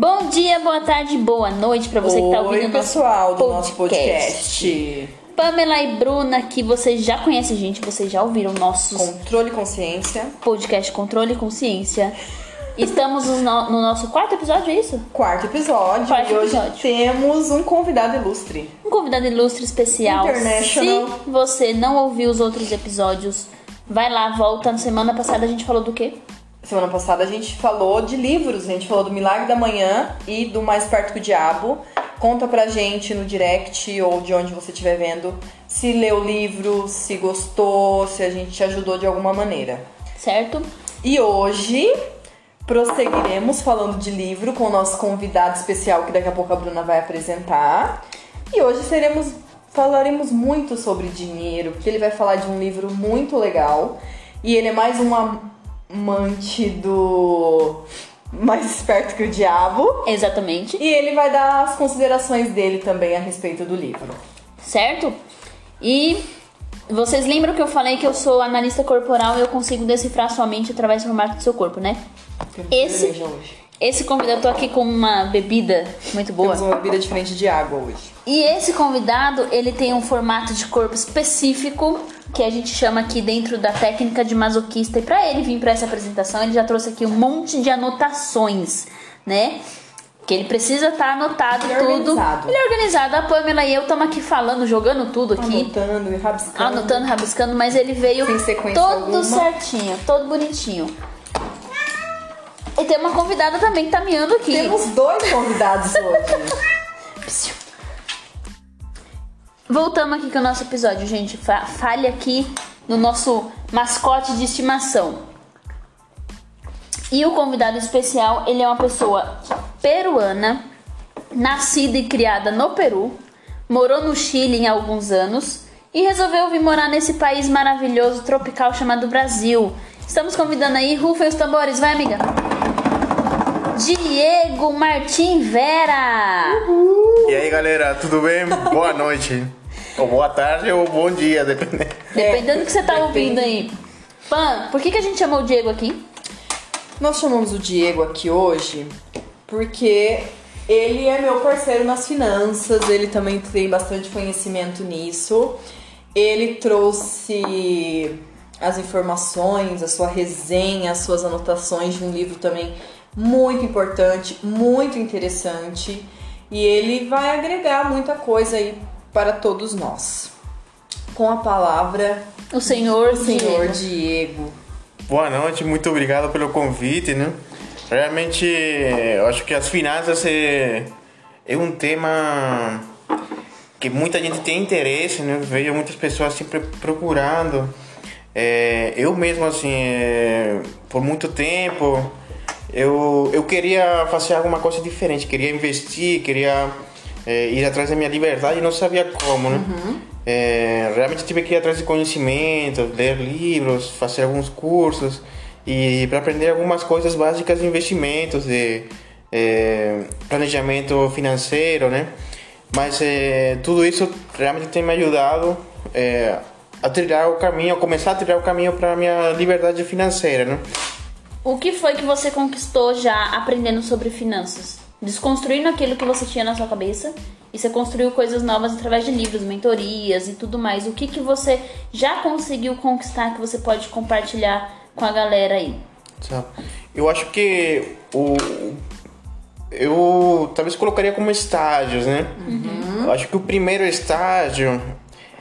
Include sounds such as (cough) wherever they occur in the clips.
Bom dia, boa tarde, boa noite para você que tá ouvindo Oi, o pessoal do nosso nosso podcast. Pamela e Bruna, que vocês já conhecem, gente, vocês já ouviram nossos Controle e consciência. podcast Controle e Consciência. Estamos no, no nosso quarto episódio, é isso? Quarto episódio. Quarto e hoje episódio. temos um convidado ilustre. Um convidado ilustre especial. International. Se você não ouviu os outros episódios, vai lá, volta. Na semana passada a gente falou do quê? Semana passada a gente falou de livros, a gente falou do Milagre da Manhã e do Mais Perto que o Diabo. Conta pra gente no direct ou de onde você estiver vendo se leu o livro, se gostou, se a gente te ajudou de alguma maneira. Certo? E hoje prosseguiremos falando de livro com o nosso convidado especial que daqui a pouco a Bruna vai apresentar. E hoje seremos falaremos muito sobre dinheiro, porque ele vai falar de um livro muito legal e ele é mais um amante do mais esperto que o diabo. Exatamente. E ele vai dar as considerações dele também a respeito do livro. certo? E vocês lembram que eu falei que eu sou analista corporal e eu consigo decifrar sua mente através do formato do seu corpo, né? Esse-. Esse convidado, eu tô aqui com uma bebida muito boa. Temos uma bebida diferente de água hoje. E esse convidado, ele tem um formato de corpo específico que a gente chama aqui dentro da técnica de masoquista. E pra ele vir pra essa apresentação, ele já trouxe aqui um monte de anotações, né? Que ele precisa estar anotado Ele é tudo. organizado. Ele é organizado. A Pamela e eu estamos aqui falando, jogando tudo aqui. Anotando e rabiscando. Anotando, rabiscando, mas ele veio todo alguma. certinho, todo bonitinho. E tem uma convidada também que tá miando aqui. Temos dois convidados hoje. Voltamos aqui com o nosso episódio, gente. Fa- Fale aqui no nosso mascote de estimação. E o convidado especial, ele é uma pessoa peruana, nascida e criada no Peru, morou no Chile em alguns anos e resolveu vir morar nesse país maravilhoso, tropical chamado Brasil. Estamos convidando aí, rufem os tambores, vai amiga. Diego Martim Vera. E aí galera, tudo bem? Boa noite. Ou boa tarde ou bom dia, dependendo. Dependendo do que você tá depende. ouvindo aí. Pan, por que, que a gente chamou o Diego aqui? Nós chamamos o Diego aqui hoje porque ele é meu parceiro nas finanças, ele também tem bastante conhecimento nisso. Ele trouxe as informações, a sua resenha, as suas anotações de um livro também muito importante, muito interessante. E ele vai agregar muita coisa aí para todos nós. Com a palavra, O senhor, o senhor Diego. Diego. Boa noite, muito obrigado pelo convite, né? Realmente, eu acho que as finanças é, é um tema que muita gente tem interesse, né? Vejo muitas pessoas sempre procurando. É, eu mesmo, assim, é, por muito tempo, eu, eu queria fazer alguma coisa diferente, queria investir, queria é, ir atrás da minha liberdade e não sabia como, né? É, realmente tive que ir atrás de conhecimento, ler livros, fazer alguns cursos e para aprender algumas coisas básicas de investimentos, de é, planejamento financeiro, né? Mas tudo isso realmente tem me ajudado a trilhar o caminho, a começar a trilhar o caminho para minha liberdade financeira, né? O que foi que você conquistou já aprendendo sobre finanças? Desconstruindo aquilo que você tinha na sua cabeça e você construiu coisas novas através de livros, mentorias e tudo mais. O que, que você já conseguiu conquistar que você pode compartilhar com a galera aí? Eu acho que o eu talvez colocaria como estágios, né? Eu acho que o primeiro estágio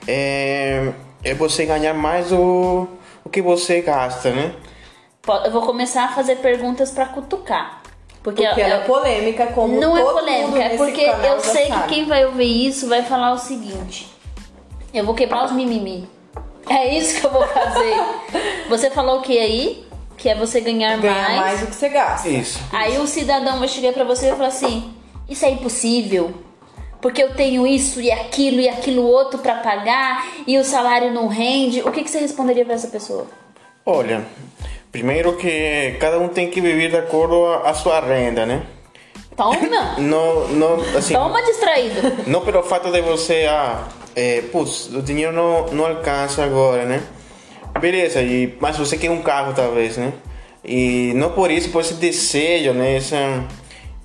é, é você ganhar mais o, o que você gasta, né? Eu vou começar a fazer perguntas pra cutucar. Porque, Porque ela é polêmica, como Não é todo mundo polêmica, é porque eu sei que sabe. quem vai ouvir isso vai falar o seguinte: eu vou quebrar os mimimi. É isso que eu vou fazer. (laughs) você falou o que aí? Que é você ganhar, Ganhar mais. mais do que você gasta. Isso. Aí o cidadão vai chegar pra você e falar assim: Isso é impossível. Porque eu tenho isso e aquilo e aquilo outro pra pagar e o salário não rende. O que, que você responderia pra essa pessoa? Olha, primeiro que cada um tem que viver de acordo à à sua renda, né? Toma! Não, não, assim, Toma distraído. não pelo fato de você, ah, é, putz, o dinheiro não, não alcança agora, né? Beleza, e, mas você quer um carro talvez, né? E não por isso, por esse desejo, né? Essa,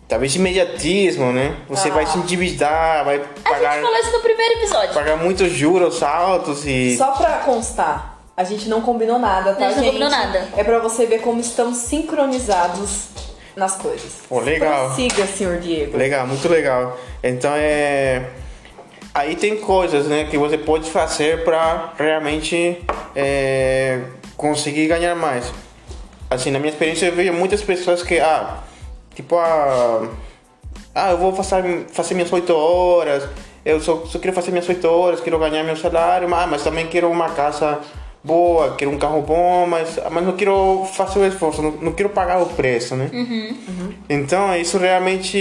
talvez imediatismo, né? Você vai se endividar, vai A pagar, gente falou isso no primeiro episódio. pagar muitos juros altos e. Só pra constar, a gente não combinou nada, tá, A gente não gente? combinou nada. É pra você ver como estamos sincronizados nas coisas. Pô, legal. Prossiga, senhor Diego. Legal, muito legal. Então é. Aí tem coisas né, que você pode fazer para realmente é, conseguir ganhar mais. Assim, na minha experiência eu vejo muitas pessoas que, ah, tipo, ah, ah eu vou fazer, fazer minhas 8 horas, eu só, só quero fazer minhas 8 horas, quero ganhar meu salário, ah, mas também quero uma casa boa, quero um carro bom, mas, mas não quero fazer o esforço, não, não quero pagar o preço, né? Então, isso realmente.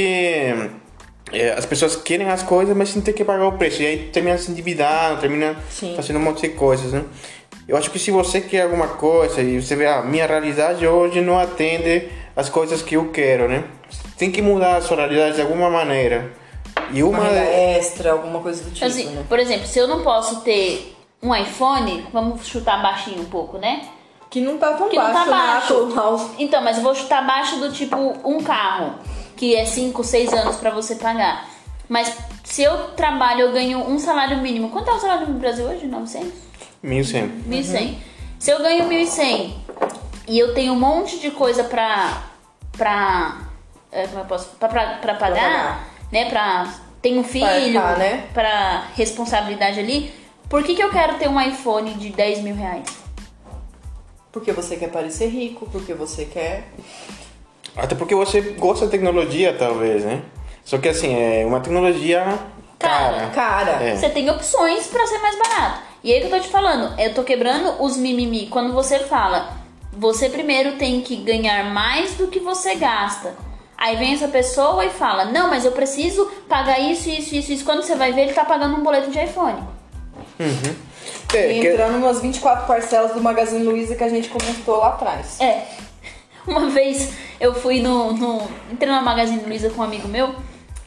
é, as pessoas querem as coisas, mas sem ter que pagar o preço. E aí termina se endividando, termina Sim. fazendo um monte de coisas, né? Eu acho que se você quer alguma coisa e você vê, a minha realidade hoje não atende as coisas que eu quero, né? Tem que mudar a sua realidade de alguma maneira. E Uma uma. renda extra, alguma coisa do tipo, Assim, né? por exemplo, se eu não posso ter um iPhone, vamos chutar baixinho um pouco, né? Que não tá tão Que não baixo, tá baixo. né? Atual. Então, mas eu vou chutar baixo do tipo um carro, que é 5, 6 anos pra você pagar. Mas se eu trabalho, eu ganho um salário mínimo. Quanto é o salário mínimo no Brasil hoje? 900? 1100. 1.100. Se eu ganho 1.100 e eu tenho um monte de coisa pra. pra. é, como eu posso. pra, pra, pra pagar, pagar. né? Pra. Tenho um filho, arcar, né? pra responsabilidade ali. Por que, que eu quero ter um iPhone de 10 mil reais? Porque você quer parecer rico, porque você quer. Até porque você gosta de tecnologia, talvez, né? Só que assim, é uma tecnologia cara. Cara, É. Você tem opções pra ser mais barato. E aí que eu tô te falando, eu tô quebrando os mimimi. Quando você fala, você primeiro tem que ganhar mais do que você gasta. Aí vem essa pessoa e fala, não, mas eu preciso pagar isso, isso, isso, isso. Quando você vai ver, ele tá pagando um boleto de iPhone. É, e que- entrando nas 24 parcelas do Magazine Luiza que a gente comentou lá atrás. É. Uma vez eu fui no, no. Entrei na Magazine Luiza com um amigo meu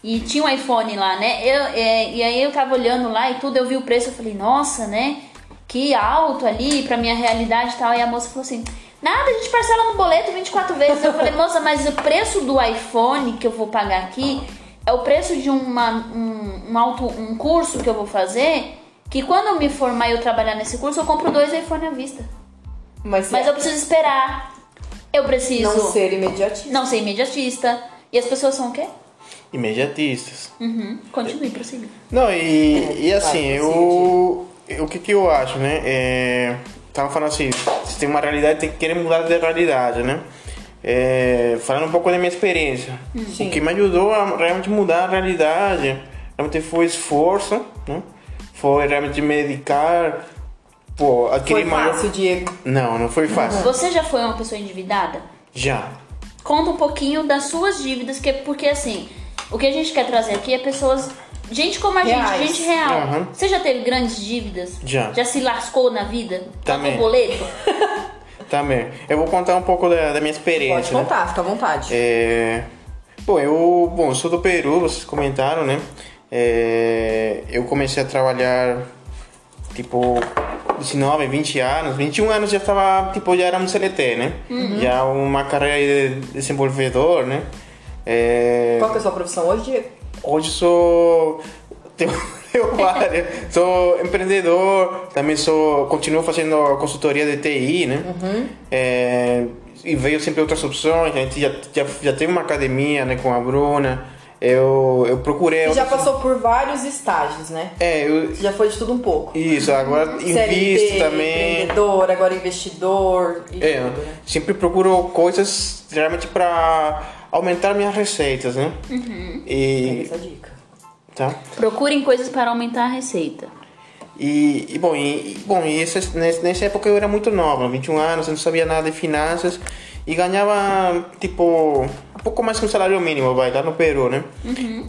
e tinha um iPhone lá, né? Eu, é, e aí eu tava olhando lá e tudo, eu vi o preço, eu falei, nossa, né? Que alto ali pra minha realidade e tal. E a moça falou assim: nada, a gente parcela no boleto 24 vezes. Eu falei, moça, mas o preço do iPhone que eu vou pagar aqui é o preço de uma, um, um, auto, um curso que eu vou fazer. Que quando eu me formar e eu trabalhar nesse curso, eu compro dois iPhone à vista. Mas, Mas é, eu preciso esperar. Eu preciso não ser imediatista. não ser imediatista. E as pessoas são o quê? Imediatistas. Uhum. Continue, prossiga. Não, e, e assim, eu, o que que eu acho, né? É, tava falando assim, você tem uma realidade, tem que querer mudar de realidade, né? É, falando um pouco da minha experiência. Sim. O que me ajudou a realmente mudar a realidade, realmente foi esforço, né? Foi realmente me dedicar, pô, Foi adquirir maior... fácil, Diego. Não, não foi fácil. Você já foi uma pessoa endividada? Já. Conta um pouquinho das suas dívidas, que porque assim, o que a gente quer trazer aqui é pessoas. Gente como a Reais. gente, gente real. Aham. Você já teve grandes dívidas? Já. Já se lascou na vida? Também. Pagou boleto? (laughs) Também. Eu vou contar um pouco da, da minha experiência. Pode né? contar, fica à vontade. É... Bom, eu, bom, eu sou do Peru, vocês comentaram, né? É... Eu comecei a trabalhar, tipo, 19, 20 anos. 21 anos já estava, tipo, já era um CLT, né? Já uma carreira de desenvolvedor, né? É... Qual que é a sua profissão hoje, Diego? Hoje sou... (laughs) Tenho, tenho várias. Sou empreendedor, também sou... Continuo fazendo consultoria de TI, né? É, e veio sempre outras opções. A gente já, já, já tem uma academia né, com a Bruna. Eu, eu procurei... Você já passou por vários estágios, né? É, eu... Você já foi de tudo um pouco. Isso, agora invisto CLT, também. empreendedor, agora investidor e É, tudo, né? sempre procuro coisas realmente para aumentar minhas receitas, né? Pega E, essa dica. tá? Procurem coisas para aumentar a receita. E, e, bom, e, e, bom, e essa, nessa, nessa época eu era muito nova, 21 anos, eu não sabia nada de finanças e ganhava tipo pouco mais que um salário mínimo, vai, lá no Peru, né?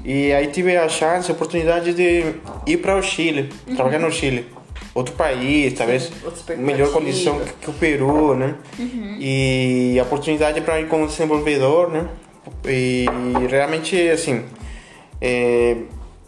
E aí tive a chance, a oportunidade de ir para o Chile, trabalhar no Chile. Outro país, talvez melhor condição que, que o Peru, né? E a oportunidade para ir como desenvolvedor, né? E realmente, assim, é,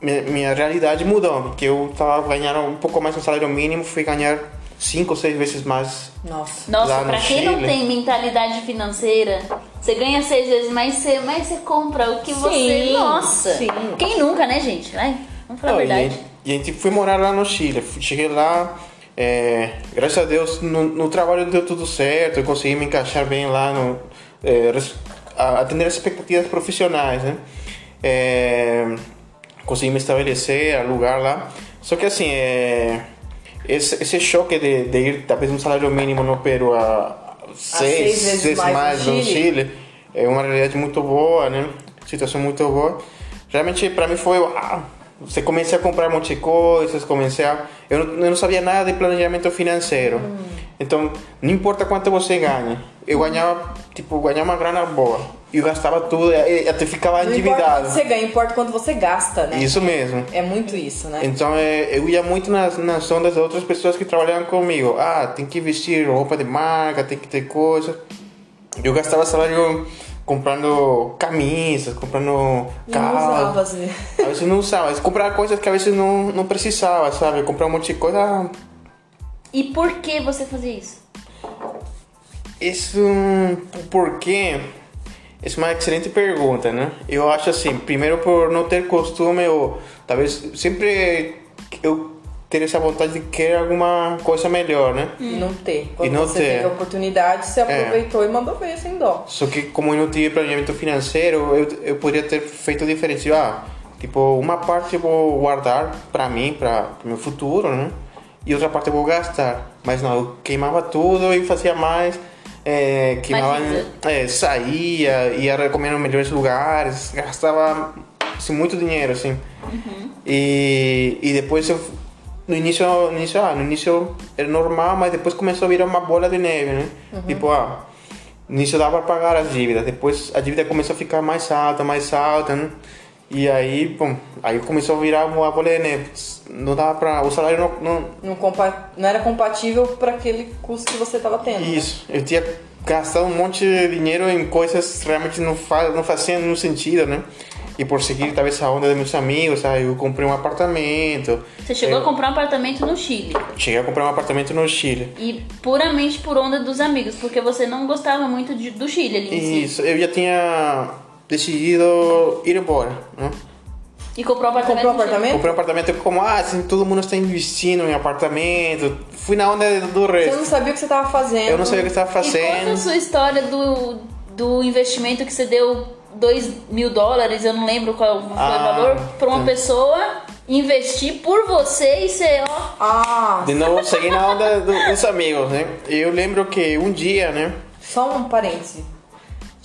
minha, realidade mudou, porque eu tava ganhando um pouco mais um salário mínimo, fui ganhar cinco ou seis vezes mais. Nossa. Nossa, pra quem não Chile. tem mentalidade financeira, Você ganha seis vezes mais, você, mas você compra o que você. Sim, Nossa! sim. Quem nunca, né, gente? Vai, vamos falar a Não, e, verdade. e a gente foi morar lá no Chile. Cheguei lá, é, graças a Deus no, no trabalho deu tudo certo, eu consegui me encaixar bem lá, no, é, res- a- atender as expectativas profissionais, né? É, consegui me estabelecer, alugar lá. Só que assim, é, esse, esse choque de, de ir talvez um salário mínimo no Peru a seis, seis vezes vezes mais mais, no no Chile. É uma realidade muito boa, né? Situação muito boa. Realmente para mim foi ah, você comecei a comprar um monte de coisas, comecei a eu não, eu não sabia nada de planejamento financeiro. Então, não importa quanto você ganha. Eu ganhava, tipo, ganhava uma grana boa. E eu gastava tudo, e até ficava Não importa endividado. quanto você ganha, importa quanto você gasta, né? Isso mesmo. É muito isso, né? Então é, eu ia muito nas, nas ondas das outras pessoas que trabalhavam comigo. Ah, tem que vestir roupa de marca, tem que ter coisa. Eu gastava salário comprando camisas, comprando não usava, carros. Às vezes não usava, mas comprar coisas que às vezes não, não precisava, sabe? Comprar um monte de coisa. E por que você fazia isso? Isso, por quê? Essa é uma excelente pergunta, né? Eu acho assim, primeiro por não ter costume ou talvez sempre eu ter essa vontade de querer alguma coisa melhor, né? E não ter. Quando E não você ter. É. teve a oportunidade, você aproveitou e mandou ver sem dó. Só que como eu não tive planejamento financeiro, eu, eu poderia ter feito diferente. Ah, tipo, uma parte eu vou guardar para mim, para meu futuro, né? E outra parte eu vou gastar. Mas não, eu queimava tudo e fazia mais. É, queimava, Mais é, saía, ia comer nos melhores lugares, gastava assim, muito dinheiro, assim. E, e depois eu no início, no início, ah, no início era normal, mas depois começou a virar uma bola de neve, né? Tipo, ah, no início dava para pagar as dívidas, depois a dívida começou a ficar mais alta, mais alta, né? E aí, bom, aí começou a virar uma de neve. Não dava para o salário não, não Não, compa- não era compatível para aquele custo que você estava tendo. né? isso, eu tinha gastado um monte de dinheiro em coisas que realmente não, fa não faziam nenhum sentido, né? E por seguir talvez a onda dos meus amigos, aí eu comprei um apartamento. Você chegou eu a comprar um apartamento no Chile. Cheguei a comprar um apartamento no Chile. E puramente por onda dos amigos, porque você não gostava muito de- do Chile ali em si. Isso, eu já tinha decidido ir embora, né? E comprou um apartamento Comprou um apartamento? Comprei um apartamento como, ah, assim, todo mundo está investindo em apartamento. Fui na onda do Você resto. não sabia o que você estava fazendo. Eu não sabia o que estava E conta a fazendo. sua história do, do investimento que você deu 2 mil dólares, eu não lembro qual foi Ah, o valor, pra uma tá. pessoa investir por você e você, ó. Ah, De novo, segui na onda do- dos amigos, né? Eu lembro que um dia, né? só um parêntese.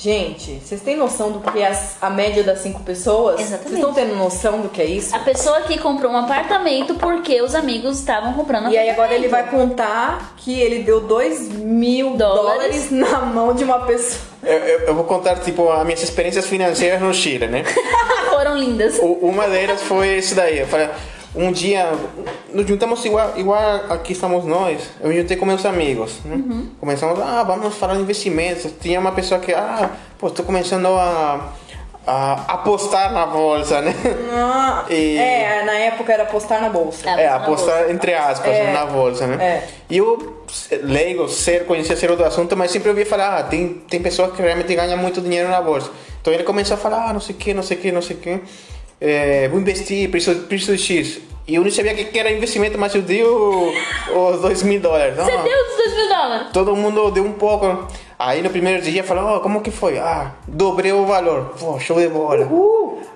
Gente, vocês têm noção do que é a média das cinco pessoas? Exatamente. Vocês estão tendo noção do que é isso? A pessoa que comprou um apartamento porque os amigos estavam comprando E aí agora ele vai contar que ele deu dois mil Dólares. dólares na mão de uma pessoa. Eu, eu, eu vou contar, tipo, as minhas experiências financeiras no Chile, né? (laughs) Foram lindas. U- Uma delas foi isso daí. Eu falei, um dia, nos juntamos igual, igual aqui estamos nós. Eu me juntei com meus amigos. Né? Começamos, ah, vamos falar de investimentos. Tinha uma pessoa que, ah, pô, estou começando a, a apostar na bolsa, né? Ah, (laughs) E- É, na época era apostar na bolsa. É, apostar bolsa. entre aspas É. na bolsa, né? É. E eu, leigo, ser, conhecia ser do assunto, mas sempre ouvi falar, ah, tem, tem pessoas que realmente ganham muito dinheiro na bolsa. Então ele começou a falar, ah, não sei o que, não sei o que, não sei o que. É, vou investir, preciso, preciso de X. E eu nem sabia o que era investimento, mas eu dei o- os dois mil dólares. Você Ah, deu os 2 mil dólares. Todo mundo deu um pouco. Aí no primeiro dia falou, oh, como que foi? Ah, dobrei o valor. Pô, show de bola.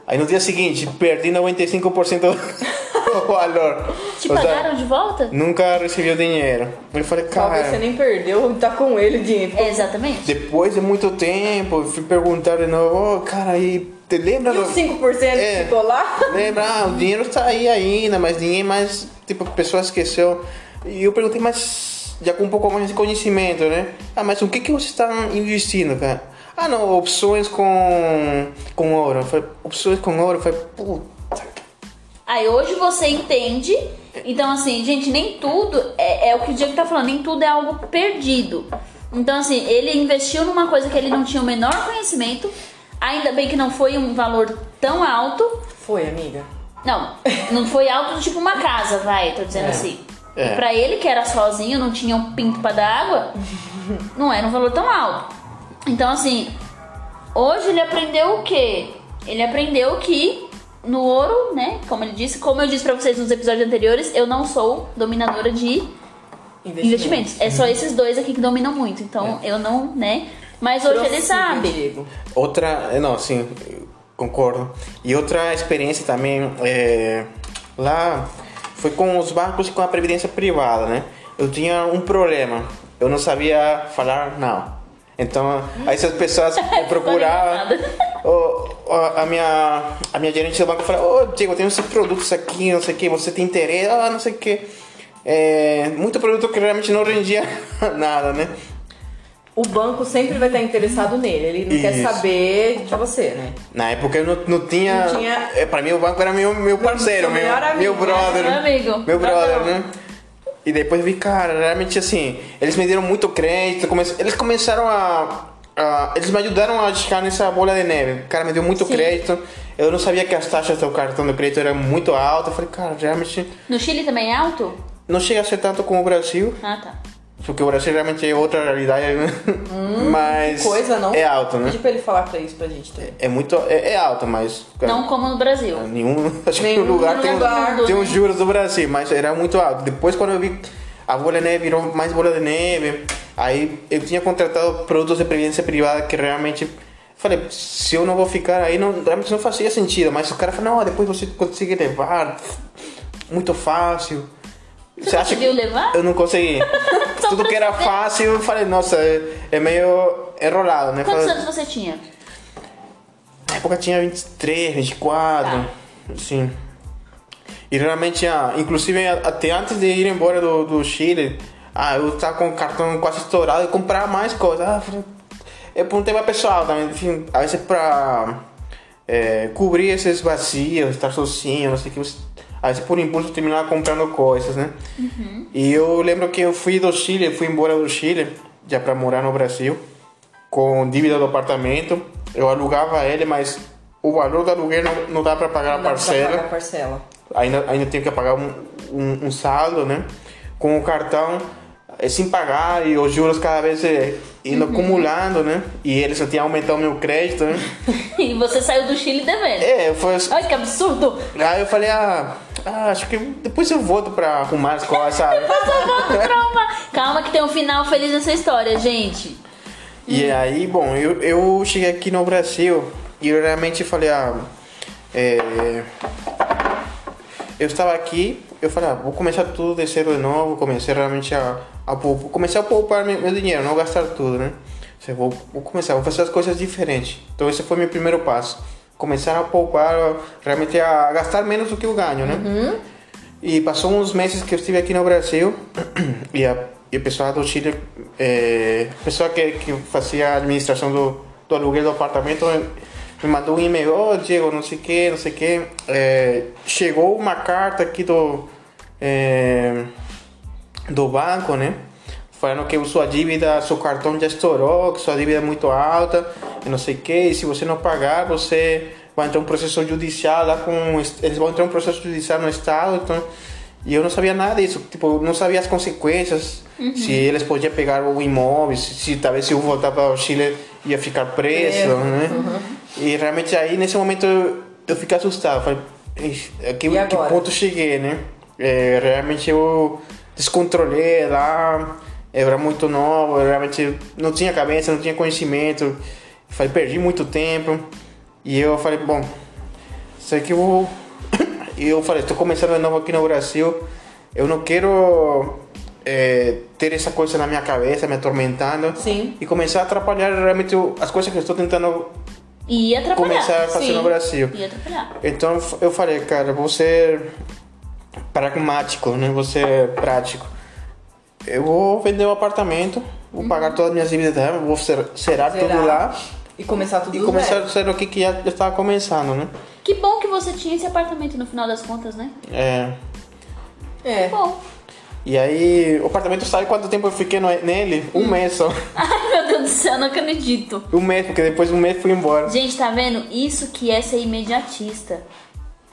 Aí no dia seguinte, perdi 95% (laughs) do valor. Te Ou seja, pagaram de volta? Nunca recebi o dinheiro. Eu falei, Talvez você cara, nem perdeu, tá com ele o dinheiro. É, exatamente. depois de muito tempo, fui perguntar de novo, oh, cara, aí, te lembra? E os 5% É. que ficou lá? Lembra, ah, o dinheiro está aí ainda, mas ninguém mais, tipo, a pessoa esqueceu. E eu perguntei, mas já com um pouco mais de conhecimento, né? Ah, mas o que que você está investindo, cara? Ah, não, opções com, com ouro. Falei, opções com ouro? Falei, puta. Aí hoje você entende. Então, assim, gente, nem tudo é, é o que o Diego tá falando, nem tudo é algo perdido. Então, assim, ele investiu numa coisa que ele não tinha o menor conhecimento. Ainda bem que não foi um valor tão alto. Foi, amiga. Não, não foi alto tipo uma casa, vai, tô dizendo É. assim. É. Pra ele que era sozinho, não tinha um pinto pra dar água, (laughs) não era um valor tão alto. Então, assim, Hoje ele aprendeu o quê? Ele aprendeu que no ouro, né? Como ele disse, como eu disse pra vocês nos episódios anteriores, eu não sou dominadora de investimentos. É só esses dois aqui que dominam muito. Então eu não, né? Mas hoje ele sabe. Diego. Outra, eh, não, sim, concordo. E outra experiência também é, lá foi com os bancos e com a previdência privada, né? Eu tinha um problema, eu não sabia falar não. Então, aí essas pessoas (laughs) procuravam. o- a minha a minha gerente do banco falou: Ô, Diego, eu tenho esses produtos aqui, não sei o que, você tem interesse, ah, não sei o que. É, muito produto que realmente não rendia (laughs) nada, né? O banco sempre vai estar interessado nele, ele não quer Isso. saber de você, né? Na época eu não, não tinha. Não tinha- é, Pra mim o banco era meu, meu parceiro, meu, melhor amigo, meu né? brother. Meu amigo. Meu brother, né? E depois vi, cara, realmente assim, eles me deram muito crédito, come- eles começaram a, a- Eles me ajudaram a chegar nessa bola de neve. O cara me deu muito Sim. crédito. Eu não sabia que as taxas do cartão de crédito eram muito altas. Eu falei, cara, realmente No Chile também é alto? não chega a ser tanto como o Brasil. Ah, tá. Porque o Brasil realmente é outra realidade, né? mas Hum, Coisa, não? é alto, né? Pedi pra ele falar pra isso pra gente também. É muito, é, é alto, mas cara, Não como no Brasil. Nenhum, (laughs) acho que Nenhum no lugar tem, lugar. tem os juros do Brasil, mas era muito alto. Depois quando eu vi a bola de neve virou mais bola de neve, aí eu tinha contratado produtos de previdência privada que realmente falei, se eu não vou ficar aí, não, realmente não fazia sentido. Mas o cara falou, não, depois você consegue levar, muito fácil. Você conseguiu levar? Eu não consegui. (laughs) Tudo que era fácil, eu falei, nossa, é, é meio enrolado, né? Quantos Falei- anos você tinha? na época tinha 23, 24, Tá. assim. E realmente, ah, inclusive até antes de ir embora do, do Chile, ah, eu tava com o cartão quase estourado e comprar mais coisas. Ah, é por um tema pessoal também, enfim, às vezes pra é, cobrir esses vazios, estar sozinho, não sei o que, você- vezes por impulso terminava comprando coisas, né? E eu lembro que eu fui do Chile, fui embora do Chile, já pra morar no Brasil, com dívida do apartamento. Eu alugava ele, mas o valor do aluguel não, não dá pra pagar a Não pra parcela. pagar a parcela. Ainda, ainda tenho que pagar um, um, um saldo, né? Com o cartão é, sem pagar e os juros cada vez é, indo acumulando, né? E eles só tinham aumentado o meu crédito, né? (laughs) E você saiu do Chile devendo. É, foi assim. Ai, que absurdo! Aí eu falei, ah, ah, acho que depois eu volto pra arrumar as coisas, sabe? (laughs) Calma, calma que tem um final feliz nessa história, gente. E aí, bom, eu, eu cheguei aqui no Brasil e eu realmente falei, ah, é, eu estava aqui, eu falei, ah, vou começar tudo de zero de novo, comecei realmente a, a poupar, comecei a poupar meu, meu dinheiro, não gastar tudo, né? Eu vou, vou começar, vou fazer as coisas diferentes. Então esse foi meu primeiro passo. Começar a poupar, realmente a gastar menos do que eu ganho, né? E passou uns meses que eu estive aqui no Brasil e a, e a pessoa do Chile, é, a pessoa que, que fazia a administração do, do aluguel do apartamento me mandou um e-mail, ô Diego, não sei o que, não sei o que, é, chegou uma carta aqui do, é, do banco, né? Falando que sua dívida, seu cartão já estourou, que sua dívida é muito alta, e não sei o que, e se você não pagar, você vai entrar um processo judicial lá com. Eles vão entrar um processo judicial no estado, então. E eu não sabia nada disso, tipo, não sabia as consequências, se eles podiam pegar o imóvel, se, se talvez se eu voltar para o Chile ia ficar preso, Preso, né? E realmente aí nesse momento eu, fiquei assustado, falei, "Ixi, a que, que ponto cheguei, né? É, realmente eu descontrolei lá, eu era muito novo, eu realmente não tinha cabeça, não tinha conhecimento, falei, perdi muito tempo. E eu falei, bom, sei que eu vou. (coughs) E eu falei, estou começando de novo aqui no Brasil, eu não quero é, ter essa coisa na minha cabeça me atormentando Sim. e começar a atrapalhar realmente as coisas que eu estou tentando E atrapalhar. começar a fazer sim. no Brasil. Ia atrapalhar. Então eu falei, cara, vou ser pragmático, né? Vou ser prático. Eu vou vender o apartamento, vou pagar todas as minhas dívidas, dela, vou ser, zerar tudo lá E começar tudo e começar zero. a ser o que, que já estava começando, né? Que bom que você tinha esse apartamento no final das contas, né? É, É. Bom. e aí, o apartamento sabe quanto tempo eu fiquei no- nele? Um mês só. (laughs) Ai, meu Deus do céu, eu não acredito. Um mês, porque depois de um mês fui embora. Gente, tá vendo? Isso que é ser imediatista.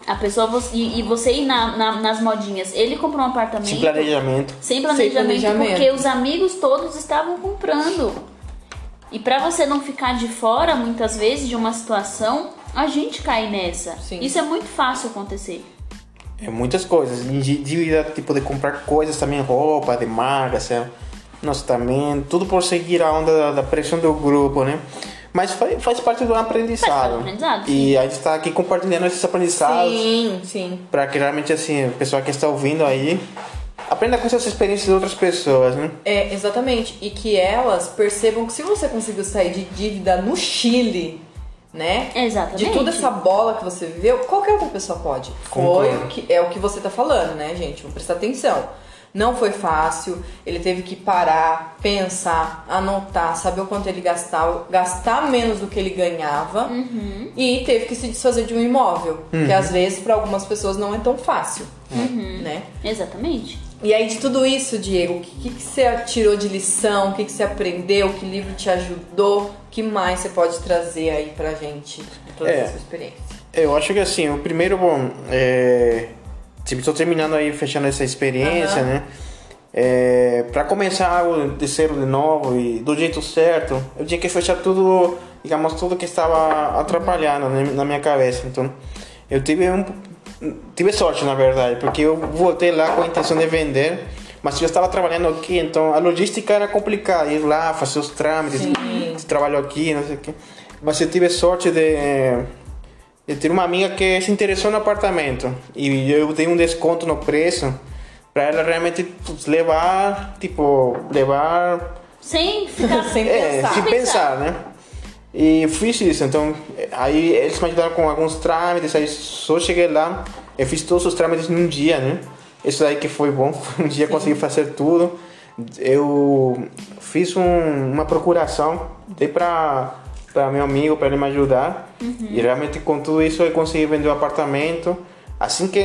A pessoa, vo- e, e você ir na- na- nas modinhas. Ele comprou um apartamento. Sem planejamento. Sem planejamento, planejamento. porque os amigos todos estavam comprando. E pra você não ficar de fora, muitas vezes, de uma situação, a gente cai nessa. Sim. Isso é muito fácil acontecer. É muitas coisas. Dívida, tipo, de comprar coisas também, roupa, de marca, assim, nossa, também, tudo por seguir a onda da, da pressão do grupo, né? Mas faz, faz parte do aprendizado. Faz parte do aprendizado, E a gente está aqui compartilhando esses aprendizados Sim, sim. para que realmente, assim, o pessoal que está ouvindo aí aprenda com essas experiências de outras pessoas, né? É, exatamente. E que elas percebam que se você conseguiu sair de dívida no Chile, né? Exatamente. De toda essa bola que você viveu, qualquer outra pessoa pode. Foi Concordo. o que é o que você tá falando, né, gente? Vamos prestar atenção. Não foi fácil, ele teve que parar, pensar, anotar, saber o quanto ele gastava, gastar menos do que ele ganhava Uhum. e teve que se desfazer de um imóvel, que às vezes para algumas pessoas não é tão fácil, Uhum. né? Exatamente. E aí, de tudo isso, Diego, o que, que, você tirou de lição? O que, que você aprendeu? Que livro te ajudou? O que mais você pode trazer aí pra gente de toda É. essa sua experiência? Eu acho que assim, o primeiro, bom, é. Tipo, estou terminando aí, fechando essa experiência, Aham. né? É, para começar algo de zero de novo e do jeito certo, eu tinha que fechar tudo, digamos, tudo que estava atrapalhando né, na minha cabeça. Então, eu tive um, tive sorte, na verdade, porque eu voltei lá com a intenção de vender, mas eu estava trabalhando aqui, então a logística era complicada, ir lá, fazer os trâmites, trabalho aqui, não sei o quê. Mas eu tive sorte de eu tenho uma amiga que se interessou no apartamento e eu dei um desconto no preço para ela realmente levar, tipo, levar Sem ficar (laughs) Sem é, pensar. sem pensar, né? E fiz isso, então aí eles me ajudaram com alguns trâmites, aí só cheguei lá, eu fiz todos os trâmites num dia, né? Isso aí que foi bom, (laughs) um dia consegui fazer tudo. Eu fiz um- uma procuração, dei pra, pra meu amigo, para ele me ajudar. E realmente com tudo isso eu consegui vender o apartamento. Assim que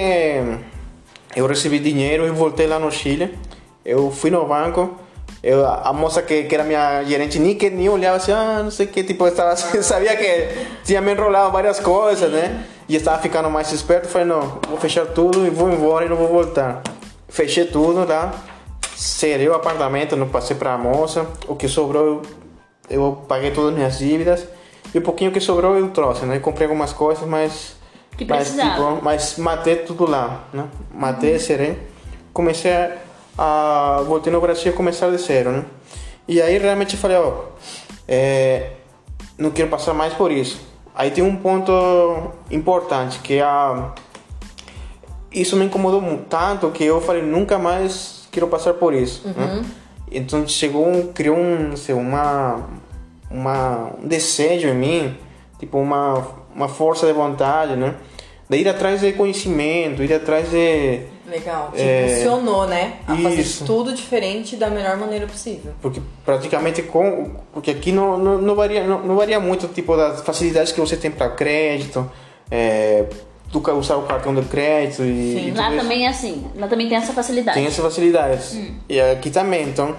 eu recebi dinheiro e voltei lá no Chile, eu fui no banco, eu, a moça que, que era minha gerente nem, que, nem olhava assim, ah, não sei o que, tipo, estava, (laughs) sabia que tinha me enrolado várias coisas, né? E estava ficando mais esperto, falei, não, vou fechar tudo e vou embora e não vou voltar. Fechei tudo lá, serei o apartamento, não passei para a moça, o que sobrou eu, eu paguei todas as minhas dívidas e o pouquinho que sobrou eu trouxe, né? Comprei algumas coisas, mas Que mas, tipo, mas matei tudo lá, né? Matei, serei. Comecei a, a- Voltei no Brasil a começar de zero, né? E aí realmente eu falei, ó... é, não quero passar mais por isso. Aí tem um ponto importante, que é a... Isso me incomodou tanto que eu falei, nunca mais quero passar por isso, né? Então chegou. Criou um, sei, uma... Uma, um desejo em mim, tipo uma, uma força de vontade, né? De ir atrás de conhecimento, ir atrás de... Legal. Te É, impulsionou, né? A fazer isso. tudo diferente da melhor maneira possível. Porque praticamente com... Porque aqui não, não, não, varia, não, não varia muito tipo das facilidades que você tem para crédito, é, ca- usar o cartão de crédito e, Sim, e Lá isso. também é assim. Lá também tem essa facilidade. Tem essas facilidades. E aqui também, então...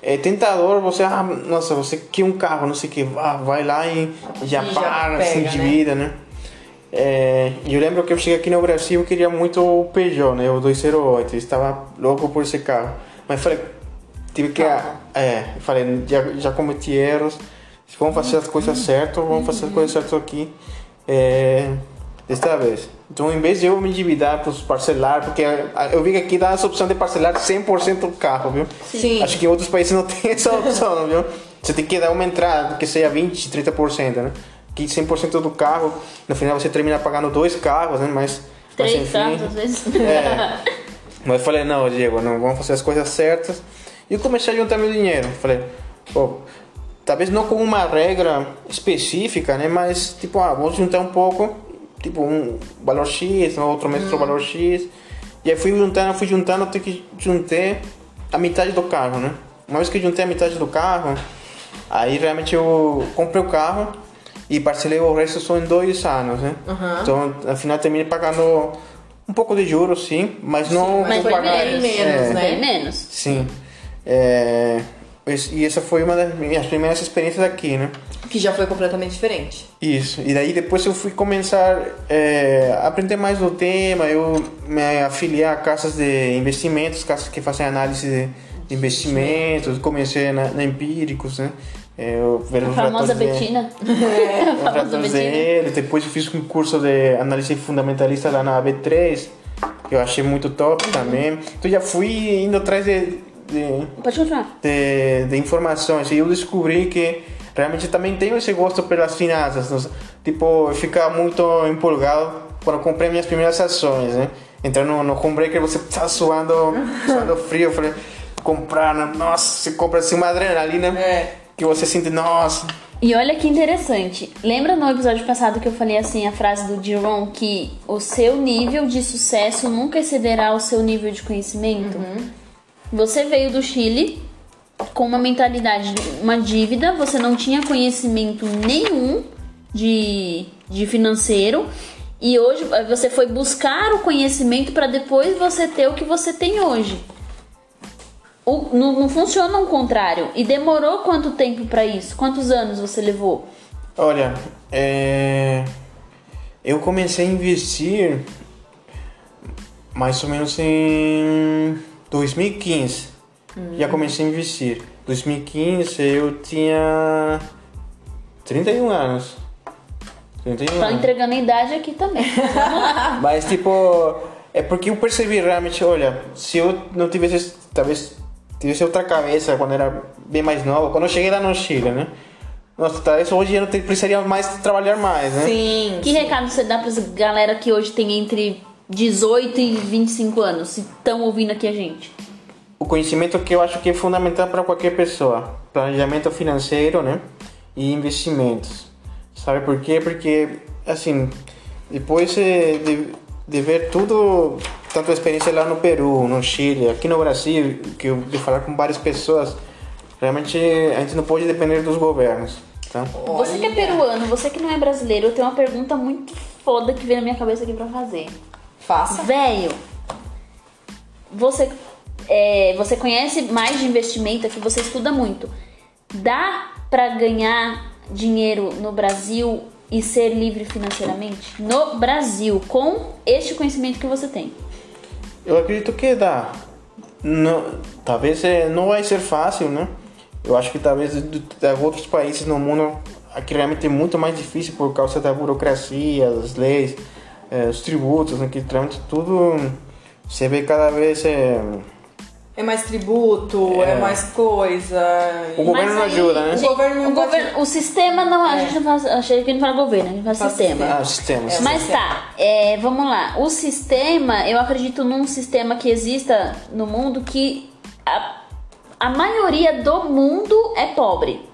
É tentador você, ah, nossa, você quer um carro, não sei o que, ah, vai lá e já E já para, se pega, né? endivida, né? É, eu lembro que eu cheguei aqui no Brasil, eu queria muito o Peugeot, né? O 208, eu estava louco por esse carro. Mas falei, tive que, Calma. é, falei, já, já cometi erros, vamos fazer as coisas certas, vamos fazer as coisas certas aqui, é, desta vez. Então, em vez de eu me endividar para parcelar, porque eu vi que aqui dá essa opção de parcelar 100% o carro, viu? Sim. Acho que em outros países não (laughs) tem essa opção, viu? Você tem que dar uma entrada que seja 20, 30%, né? Que 100% do carro, no final você termina pagando dois carros, né? Mas, mas Três enfim. carros, às vezes. É. (laughs) Mas eu falei, não, Diego, não vamos fazer as coisas certas. E eu comecei a juntar meu dinheiro. Falei, pô, talvez não com uma regra específica, né? Mas, tipo, ah, vou juntar um pouco, tipo, um valor X, no outro mês outro valor X. E aí fui juntando, fui juntando, até que juntei a metade do carro, né? Uma vez que eu juntei a metade do carro, aí realmente eu comprei o carro e parcelei o resto só em dois anos, né? Uhum. Então, afinal, terminei pagando um pouco de juros, sim, mas não mas não foi pagar- bem menos, é, né? Bem menos. Sim. É, esse- e essa foi uma das minhas primeiras experiências aqui, né? Que já foi completamente diferente. Isso. E daí depois eu fui começar é, a aprender mais do tema. Eu me afiliei a casas de investimentos, casas que fazem análise de investimentos. Comecei na, na Empíricos, né? É, Eu A os famosa de- Betina. (laughs) os A famosa Betina. dele. Depois eu fiz um curso de análise fundamentalista lá na B3, que eu achei muito top também. Então já fui indo atrás de, de, Pode continuar. de, de informações e eu descobri que realmente também tenho esse gosto pelas finanças. Tipo, eu ficava muito empolgado quando eu comprei minhas primeiras ações, né? Entrar no, no home breaker, você tá suando, (laughs) suando frio. Eu falei, comprar, né? nossa, você compra assim uma adrenalina É. que você sente, nossa. E olha que interessante. Lembra no episódio passado que eu falei assim a frase do Diron que o seu nível de sucesso nunca excederá o seu nível de conhecimento? Você veio do Chile com uma mentalidade, de uma dívida, você não tinha conhecimento nenhum de, de financeiro e hoje você foi buscar o conhecimento para depois você ter o que você tem hoje. O- não, não funciona o contrário. E demorou quanto tempo para isso? Quantos anos você levou? Olha, é, eu comecei a investir mais ou menos em 2015. Já comecei a investir. 2015 eu tinha 31 anos. 31 Tá anos. entregando a idade aqui também. (laughs) Mas tipo, é porque eu percebi realmente, olha, se eu não tivesse, talvez tivesse outra cabeça quando era bem mais nova, quando eu cheguei lá no Chile, né? Nossa, talvez hoje eu não precisaria mais trabalhar mais, né? Sim. que recado você dá pra galera que hoje tem entre 18 e 25 anos, se estão ouvindo aqui a gente? O conhecimento que eu acho que é fundamental para qualquer pessoa, planejamento financeiro, né? E investimentos. Sabe por quê? Porque, assim, depois de, de ver tudo, tanto a experiência lá no Peru, no Chile, aqui no Brasil, que eu de falar com várias pessoas, realmente a gente não pode depender dos governos, tá? Você que é peruano, você que não é brasileiro, eu tenho uma pergunta muito foda que veio na minha cabeça aqui pra fazer. Faça. Velho, você, é, você conhece mais de investimento aqui, você estuda muito. Dá pra ganhar dinheiro no Brasil e ser livre financeiramente? No Brasil, com este conhecimento que você tem. Eu acredito que dá. Não, talvez eh, não vai ser fácil, né? Eu acho que talvez de outros países no mundo aqui realmente é muito mais difícil por causa da burocracia, das leis, eh, os tributos, né? Que realmente tudo você vê cada vez eh, É mais tributo, é, É. mais coisa. O governo não ajuda, né? O governo não o, governo- o sistema não, a É. gente não fala, achei que não fala governo, a gente fala Fala sistema. ah, sistemas. É. Mas tá, é, vamos lá. O sistema, eu acredito num sistema que exista no mundo que a, a maioria do mundo é pobre.